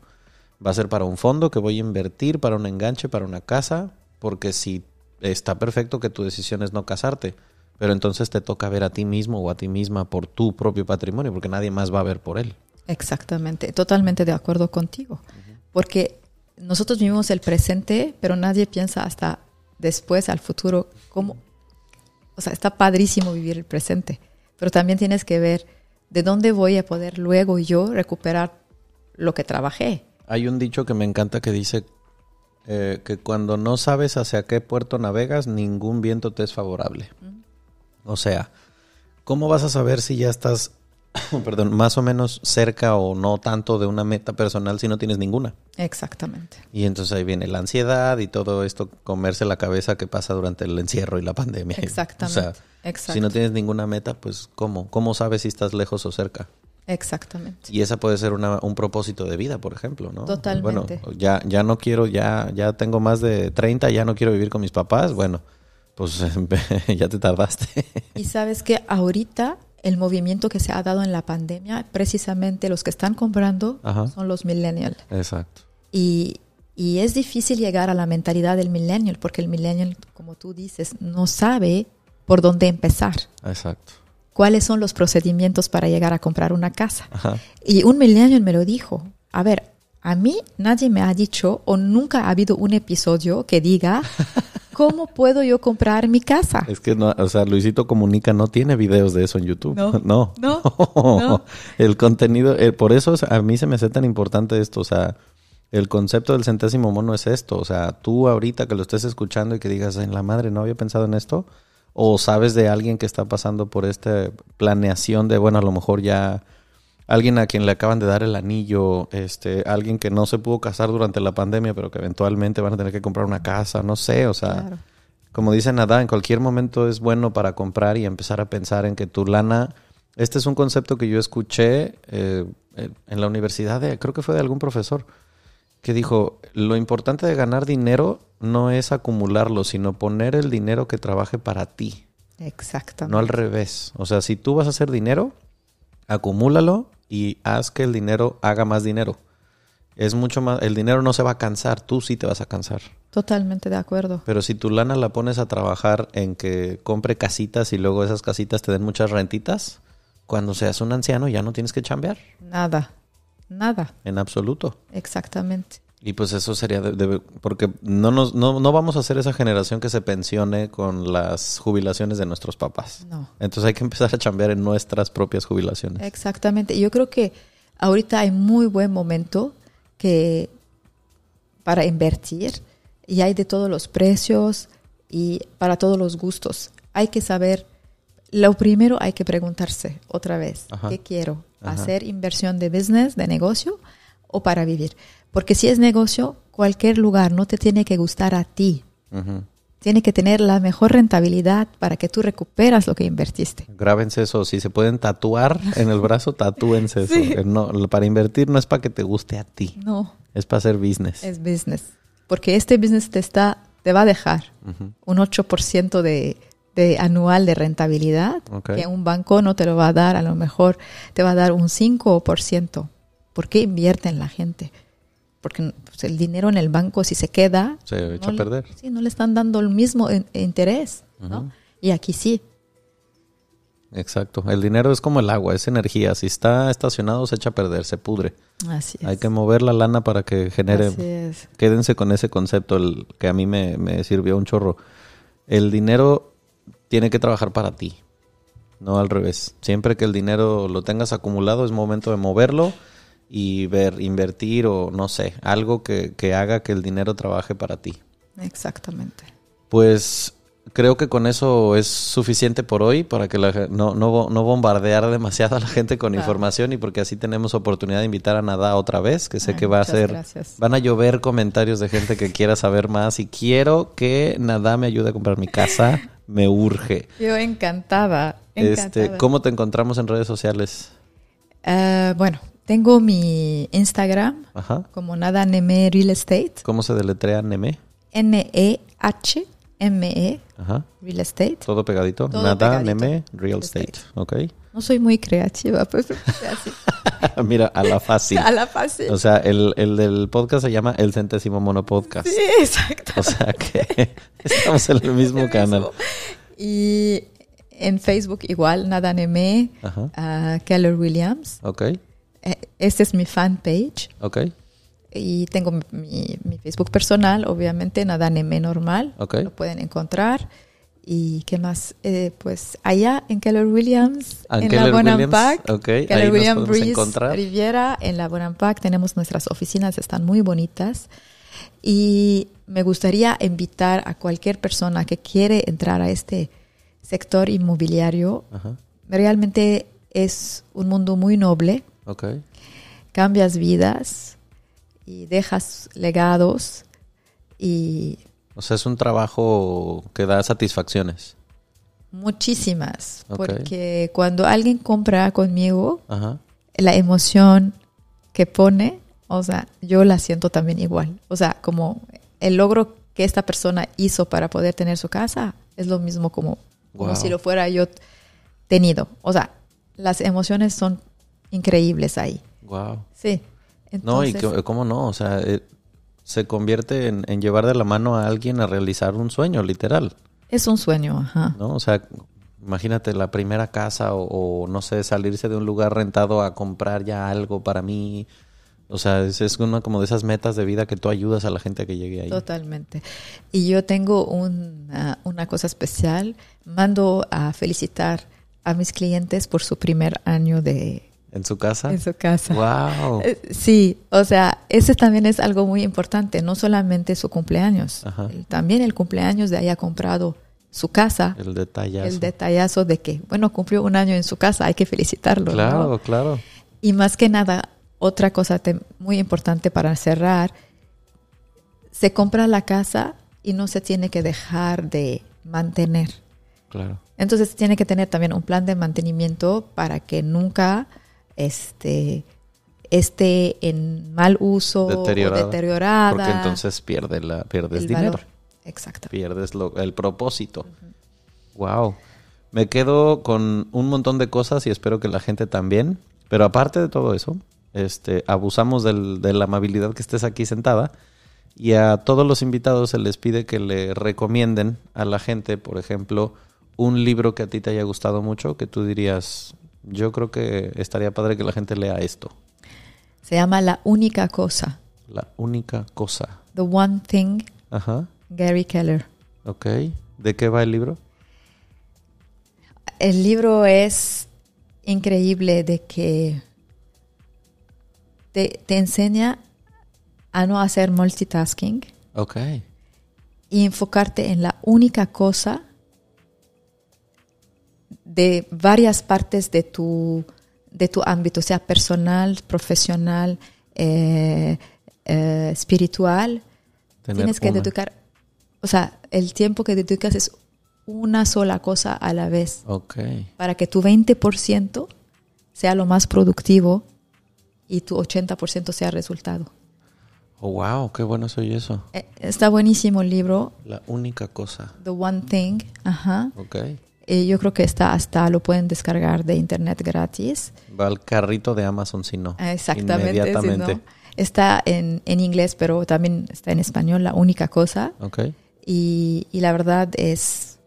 va a ser para un fondo que voy a invertir, para un enganche, para una casa, porque si está perfecto que tu decisión es no casarte, pero entonces te toca ver a ti mismo o a ti misma por tu propio patrimonio, porque nadie más va a ver por él. Exactamente, totalmente de acuerdo contigo. Porque nosotros vivimos el presente, pero nadie piensa hasta después, al futuro, cómo... O sea, está padrísimo vivir el presente, pero también tienes que ver de dónde voy a poder luego yo recuperar lo que trabajé. Hay un dicho que me encanta que dice eh, que cuando no sabes hacia qué puerto navegas, ningún viento te es favorable. O sea, ¿cómo vas a saber si ya estás, perdón, más o menos cerca o no tanto de una meta personal si no tienes ninguna? Exactamente. Y entonces ahí viene la ansiedad y todo esto, comerse la cabeza que pasa durante el encierro y la pandemia. Exactamente. O sea, Exacto. si no tienes ninguna meta, pues ¿cómo? ¿Cómo sabes si estás lejos o cerca? Exactamente. Y esa puede ser una, un propósito de vida, por ejemplo, ¿no? Totalmente. Bueno, ya, ya no quiero, ya, ya tengo más de 30, ya no quiero vivir con mis papás. Bueno, pues ya te tardaste. Y sabes que ahorita el movimiento que se ha dado en la pandemia, precisamente los que están comprando Ajá. son los millennials. Exacto. Y, y es difícil llegar a la mentalidad del millennial, porque el millennial, como tú dices, no sabe por dónde empezar, Exacto. cuáles son los procedimientos para llegar a comprar una casa. Ajá. Y un millennial me lo dijo, a ver, a mí nadie me ha dicho o nunca ha habido un episodio que diga, ¿cómo puedo yo comprar mi casa? Es que, no, o sea, Luisito Comunica no tiene videos de eso en YouTube. No. No. No. No. El contenido, eh, por eso es- a mí se me hace tan importante esto, o sea, el concepto del centésimo mono es esto, o sea, tú ahorita que lo estés escuchando y que digas, en la madre, no había pensado en esto, o sabes de alguien que está pasando por esta planeación de, bueno, a lo mejor ya alguien a quien le acaban de dar el anillo, este, alguien que no se pudo casar durante la pandemia, pero que eventualmente van a tener que comprar una casa, no sé, o sea, Claro. como dice Nada, en cualquier momento es bueno para comprar y empezar a pensar en que tu lana, este es un concepto que yo escuché eh, en la universidad, de, creo que fue de algún profesor, que dijo, lo importante de ganar dinero no es acumularlo, sino poner el dinero que trabaje para ti, Exactamente. no al revés. O sea, si tú vas a hacer dinero, acumúlalo y haz que el dinero haga más dinero. Es mucho más, el dinero no se va a cansar, tú sí te vas a cansar. Totalmente de acuerdo. Pero si tu lana la pones a trabajar en que compre casitas y luego esas casitas te den muchas rentitas, cuando seas un anciano ya no tienes que chambear, Nada. Nada. en absoluto. Exactamente. Y pues eso sería, de- de- porque no, nos, no, no vamos a ser esa generación que se pensione con las jubilaciones de nuestros papás. No. Entonces hay que empezar a chambear en nuestras propias jubilaciones. Exactamente. Yo creo que ahorita hay muy buen momento que para invertir y hay de todos los precios y para todos los gustos. Hay que saber, lo primero hay que preguntarse otra vez, Ajá. ¿qué quiero? Ajá. ¿Hacer inversión de business, de negocio o para vivir? Porque si es negocio, cualquier lugar no te tiene que gustar a ti. Tiene que tener la mejor rentabilidad para que tú recuperas lo que invertiste. Grábense eso. Si se pueden tatuar en el brazo, tatúense eso. Sí. Eh, No, para invertir no es para que te guste a ti, No, es para hacer business. Es business. Porque este business te está, te va a dejar un 8% de, de anual de rentabilidad, que un banco no te lo va a dar, a lo mejor te va a dar un 5%. ¿Por qué invierte en la gente? Porque pues, el dinero en el banco, si se queda, Se echa no a le- perder. sí, no le están dando el mismo in- interés. ¿no? Y aquí sí. Exacto. El dinero es como el agua, es energía. Si está estacionado, se echa a perder, se pudre. Así es. Hay que mover la lana para que genere. Así es. Quédense con ese concepto, el que a mí me, me sirvió un chorro. El dinero tiene que trabajar para ti, no al revés. Siempre que el dinero lo tengas acumulado, es momento de moverlo y ver, invertir o no sé, algo que, que haga que el dinero trabaje para ti. Exactamente. Pues creo que con eso es suficiente por hoy para que la, no, no, no bombardear demasiado a la gente con Claro. información y porque así tenemos oportunidad de invitar a Nada otra vez, que sé Ay, que va a ser, gracias. van a llover comentarios de gente que quiera saber más y quiero que Nada me ayude a comprar mi casa, me urge. Yo encantada. Este. ¿Cómo te encontramos en redes sociales? Ah, bueno, tengo mi Instagram Ajá. como Nada Neme Real Estate. ¿Cómo se deletrea Neme? N-E-H-M-E. E, Real Estate. Todo pegadito. Todo Nada pegadito. Neme Real Real Estate. estate. Ok. No soy muy creativa, pues así. Mira, a la fácil. A la fácil. O sea, el, el del podcast se llama El Centésimo Mono Podcast. sí, exacto. O sea que estamos en el mismo canal. Y en Facebook igual, Nada Neme, ah, Keller Williams. Ok, Este es mi fanpage. ok, Y tengo mi, Facebook personal, obviamente, Nada Neme normal. Ok. Lo pueden encontrar. ¿Y qué más? Eh, pues allá en Keller Williams, Ah, en Keller la Williams, Bonampak, ok, ahí Keller Williams Breeze. Riviera, en la Bonampak tenemos nuestras oficinas, están muy bonitas. Y me gustaría invitar a cualquier persona que quiere entrar a este sector inmobiliario. ajá, Realmente es un mundo muy noble ok. cambias vidas y dejas legados y O sea, es un trabajo que da satisfacciones. muchísimas, porque cuando alguien compra conmigo, Ajá. la emoción que pone, o sea, yo la siento también igual. O sea, como el logro que esta persona hizo para poder tener su casa es lo mismo como, como si lo fuera yo tenido. O sea, las emociones son increíbles ahí. Wow. Sí. No, y Entonces, que- cómo no, o sea, eh, se convierte en, en llevar de la mano a alguien a realizar un sueño, literal, es un sueño, ajá. ¿no? O sea, imagínate la primera casa o, o, no sé, salirse de un lugar rentado a comprar ya algo para mí, O sea, es, es una como de esas metas de vida que tú ayudas a la gente a que llegue ahí. Totalmente. Y yo tengo una, una cosa especial. Mando a felicitar a mis clientes por su primer año de... ¿En su casa? En su casa. ¡Wow! Eh, Sí, o sea, ese también es algo muy importante, no solamente su cumpleaños, Ajá. también el cumpleaños de haya comprado su casa, El detallazo. el detallazo de que, bueno, cumplió un año en su casa, hay que felicitarlo. ¿no? Claro, claro. Y más que nada, otra cosa te- muy importante para cerrar, se compra la casa y no se tiene que dejar de mantener. Claro. Entonces tiene que tener también un plan de mantenimiento para que nunca este, esté en mal uso Deteriorada. o deteriorada. Porque entonces pierde la, pierdes el dinero. valor. Exacto. Pierdes lo- el propósito. Wow. Me quedo con un montón de cosas y espero que la gente también. Pero aparte de todo eso, este, abusamos del- de la amabilidad que estés aquí sentada. Y a todos los invitados se les pide que le recomienden a la gente, por ejemplo, un libro que a ti te haya gustado mucho, que tú dirías, yo creo que estaría padre que la gente lea esto. Se llama La única cosa. La única cosa. The One Thing, Ajá. Gary Keller. Ok. ¿De qué va el libro? El libro es increíble de que te, te enseña a no hacer multitasking Ok. y enfocarte en la única cosa de varias partes de tu, de tu ámbito, sea personal, profesional, eh, eh, espiritual. Tener Tienes que una. dedicar, o sea, el tiempo que dedicas es una sola cosa a la vez Ok. para que tu 20% sea lo más productivo y tu 80% sea resultado. Oh, wow, qué bueno soy eso. Eh, Está buenísimo el libro, La única cosa. The One Thing. Ajá. Ok. Eh, yo creo que está hasta lo pueden descargar de internet gratis. Va al carrito de Amazon si no. Exactamente. si Inmediatamente. no. Está en, en inglés, pero también está en español, la única cosa. Ok. Y, y la verdad es,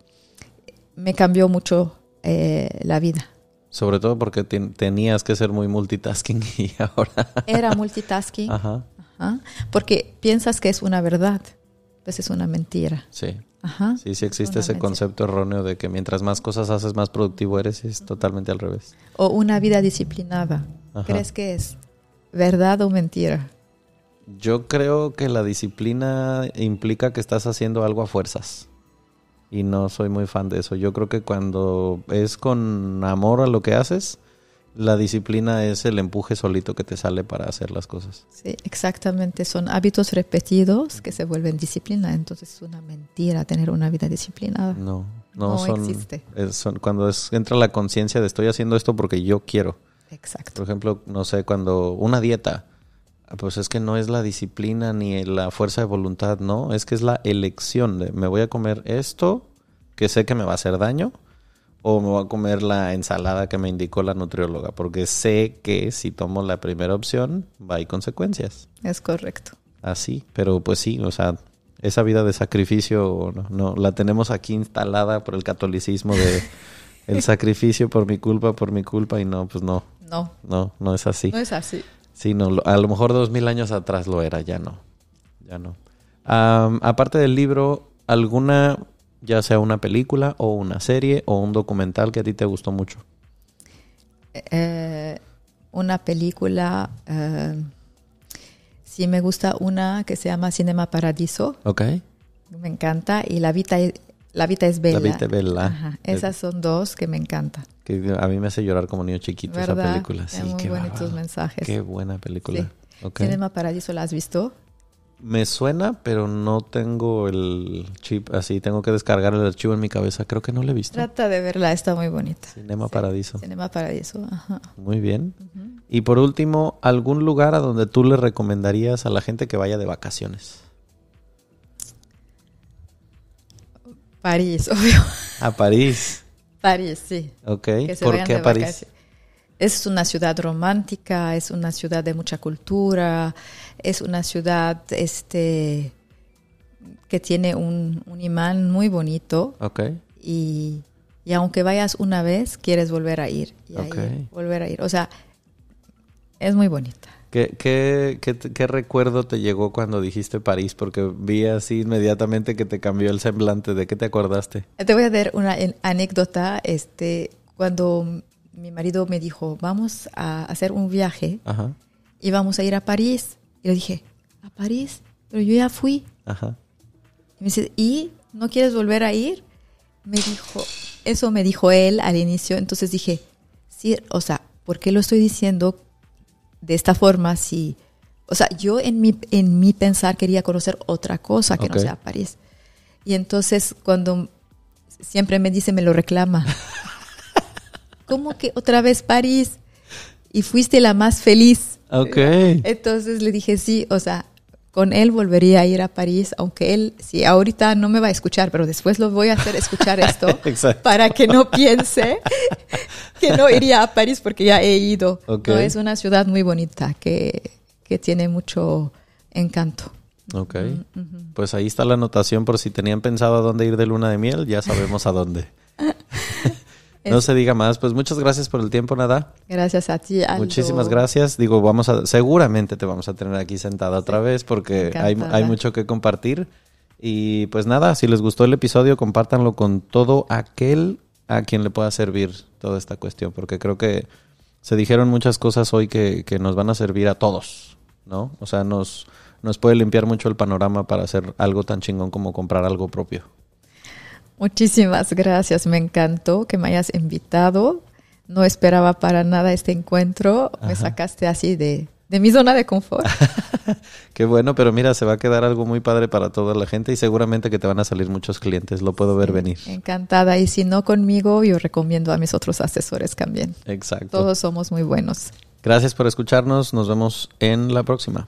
me cambió mucho eh, la vida. Sobre todo porque ten- tenías que ser muy multitasking y ahora. Era multitasking, Ajá. ajá, porque piensas que es una verdad, pues es una mentira. Sí. Ajá. Sí, sí existe ese concepto erróneo de que mientras más cosas haces, más productivo eres. y Es totalmente al revés. O una vida disciplinada. Ajá. ¿Crees que es verdad o mentira? Yo creo que la disciplina implica que estás haciendo algo a fuerzas. Y no soy muy fan de eso. Yo creo que cuando es con amor a lo que haces, la disciplina es el empuje solito que te sale para hacer las cosas. Sí, exactamente. Son hábitos repetidos que se vuelven disciplina. Entonces es una mentira tener una vida disciplinada. No, no, No son, existe. es- son- Cuando es, entra la conciencia de estoy haciendo esto porque yo quiero. Exacto. Por ejemplo, no sé, cuando una dieta, pues es que no es la disciplina ni la fuerza de voluntad, no, es que es la elección de me voy a comer esto que sé que me va a hacer daño o me voy a comer la ensalada que me indicó la nutrióloga, porque sé que si tomo la primera opción va a hay consecuencias. Es correcto. Así, pero pues sí, o sea, esa vida de sacrificio no, no la tenemos aquí instalada por el catolicismo de el sacrificio por mi culpa, por mi culpa y no, pues no, No, no, no es así. no es así. Sí, no, a lo mejor dos mil años atrás lo era, ya no. Ya no. Aparte del libro, ¿alguna, ya sea una película o una serie o un documental que a ti te gustó mucho? Eh, una película, eh, sí me gusta una que se llama Cinema Paradiso. Ok. Me encanta. Y La Vita, la Vita es Bella. La Vita es Bella. Ajá, Esas son dos que me encantan. Que a mí me hace llorar como niño chiquito esa ¿Verdad? película. Sí, Tiene muy qué bonitos mensajes. Qué buena película. Sí. Ok. Cinema Paradiso, ¿la has visto? Me suena, pero no tengo el chip así. Tengo que descargar el archivo en mi cabeza. Creo que no lo he visto. Trata de verla, está muy bonita. Cinema Sí, Paradiso. Cinema Paradiso, ajá. Muy bien. Y por último, ¿algún lugar a donde tú le recomendarías a la gente que vaya de vacaciones? París, obvio. A París. París, sí. Ok. ¿Por qué a París? vacaciones. Es una ciudad romántica, es una ciudad de mucha cultura, es una ciudad este, que tiene un, un imán muy bonito y, y aunque vayas una vez, quieres volver a ir. Y a Ok. ir, volver a ir. O sea, es muy bonita. ¿Qué, qué, qué, qué recuerdo te llegó cuando dijiste París? Porque vi así inmediatamente que te cambió el semblante. ¿De qué te acordaste? Te voy a dar una anécdota. Este, cuando mi marido me dijo, vamos a hacer un viaje Ajá, y vamos a ir a París. Y le dije, ¿a París? Pero yo ya fui. ajá. Y me dice, ¿y no quieres volver a ir? Me dijo, eso me dijo él al inicio. Entonces dije, sí, o sea, ¿por qué lo estoy diciendo de esta forma? Si, o sea, yo en mi, en mi pensar quería conocer otra cosa que no sea París. Y entonces cuando siempre me dice, me lo reclama. ¿Cómo que otra vez París? Y fuiste la más feliz. Ok. Entonces le dije, sí, o sea, con él volvería a ir a París, aunque él, sí, ahorita no me va a escuchar, pero después lo voy a hacer escuchar esto para que no piense que no iría a París porque ya he ido. Ok. No, es una ciudad muy bonita que, que tiene mucho encanto. Ok. Pues ahí está la anotación por si tenían pensado a dónde ir de luna de miel, ya sabemos a dónde. No se diga más. Pues muchas gracias por el tiempo, Nada. Gracias a ti, Aldo. Muchísimas gracias. Digo, vamos a, seguramente te vamos a tener aquí sentada otra vez porque hay, hay mucho que compartir. Y pues nada, si les gustó el episodio, compártanlo con todo aquel a quien le pueda servir toda esta cuestión, porque creo que se dijeron muchas cosas hoy que, que nos van a servir a todos, ¿no? O sea, nos, nos puede limpiar mucho el panorama para hacer algo tan chingón como comprar algo propio. Muchísimas gracias, me encantó que me hayas invitado. No esperaba para nada este encuentro. Me sacaste así de, de mi zona de confort. Qué bueno, pero mira, se va a quedar algo muy padre para toda la gente y seguramente que te van a salir muchos clientes, lo puedo ver venir. Encantada. Y si no conmigo, yo recomiendo a mis otros asesores también. Exacto. Todos somos muy buenos. Gracias por escucharnos, nos vemos en la próxima.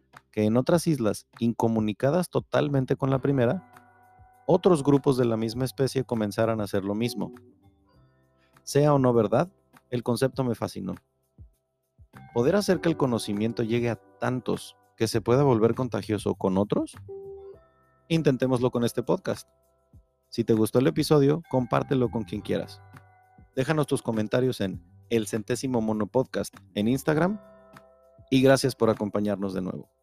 que en otras islas, incomunicadas totalmente con la primera, otros grupos de la misma especie comenzaran a hacer lo mismo. Sea o no verdad, el concepto me fascinó. ¿Poder hacer que el conocimiento llegue a tantos que se pueda volver contagioso con otros? Intentémoslo con este podcast. Si te gustó el episodio, compártelo con quien quieras. Déjanos tus comentarios en El Centésimo Mono Podcast en Instagram y gracias por acompañarnos de nuevo.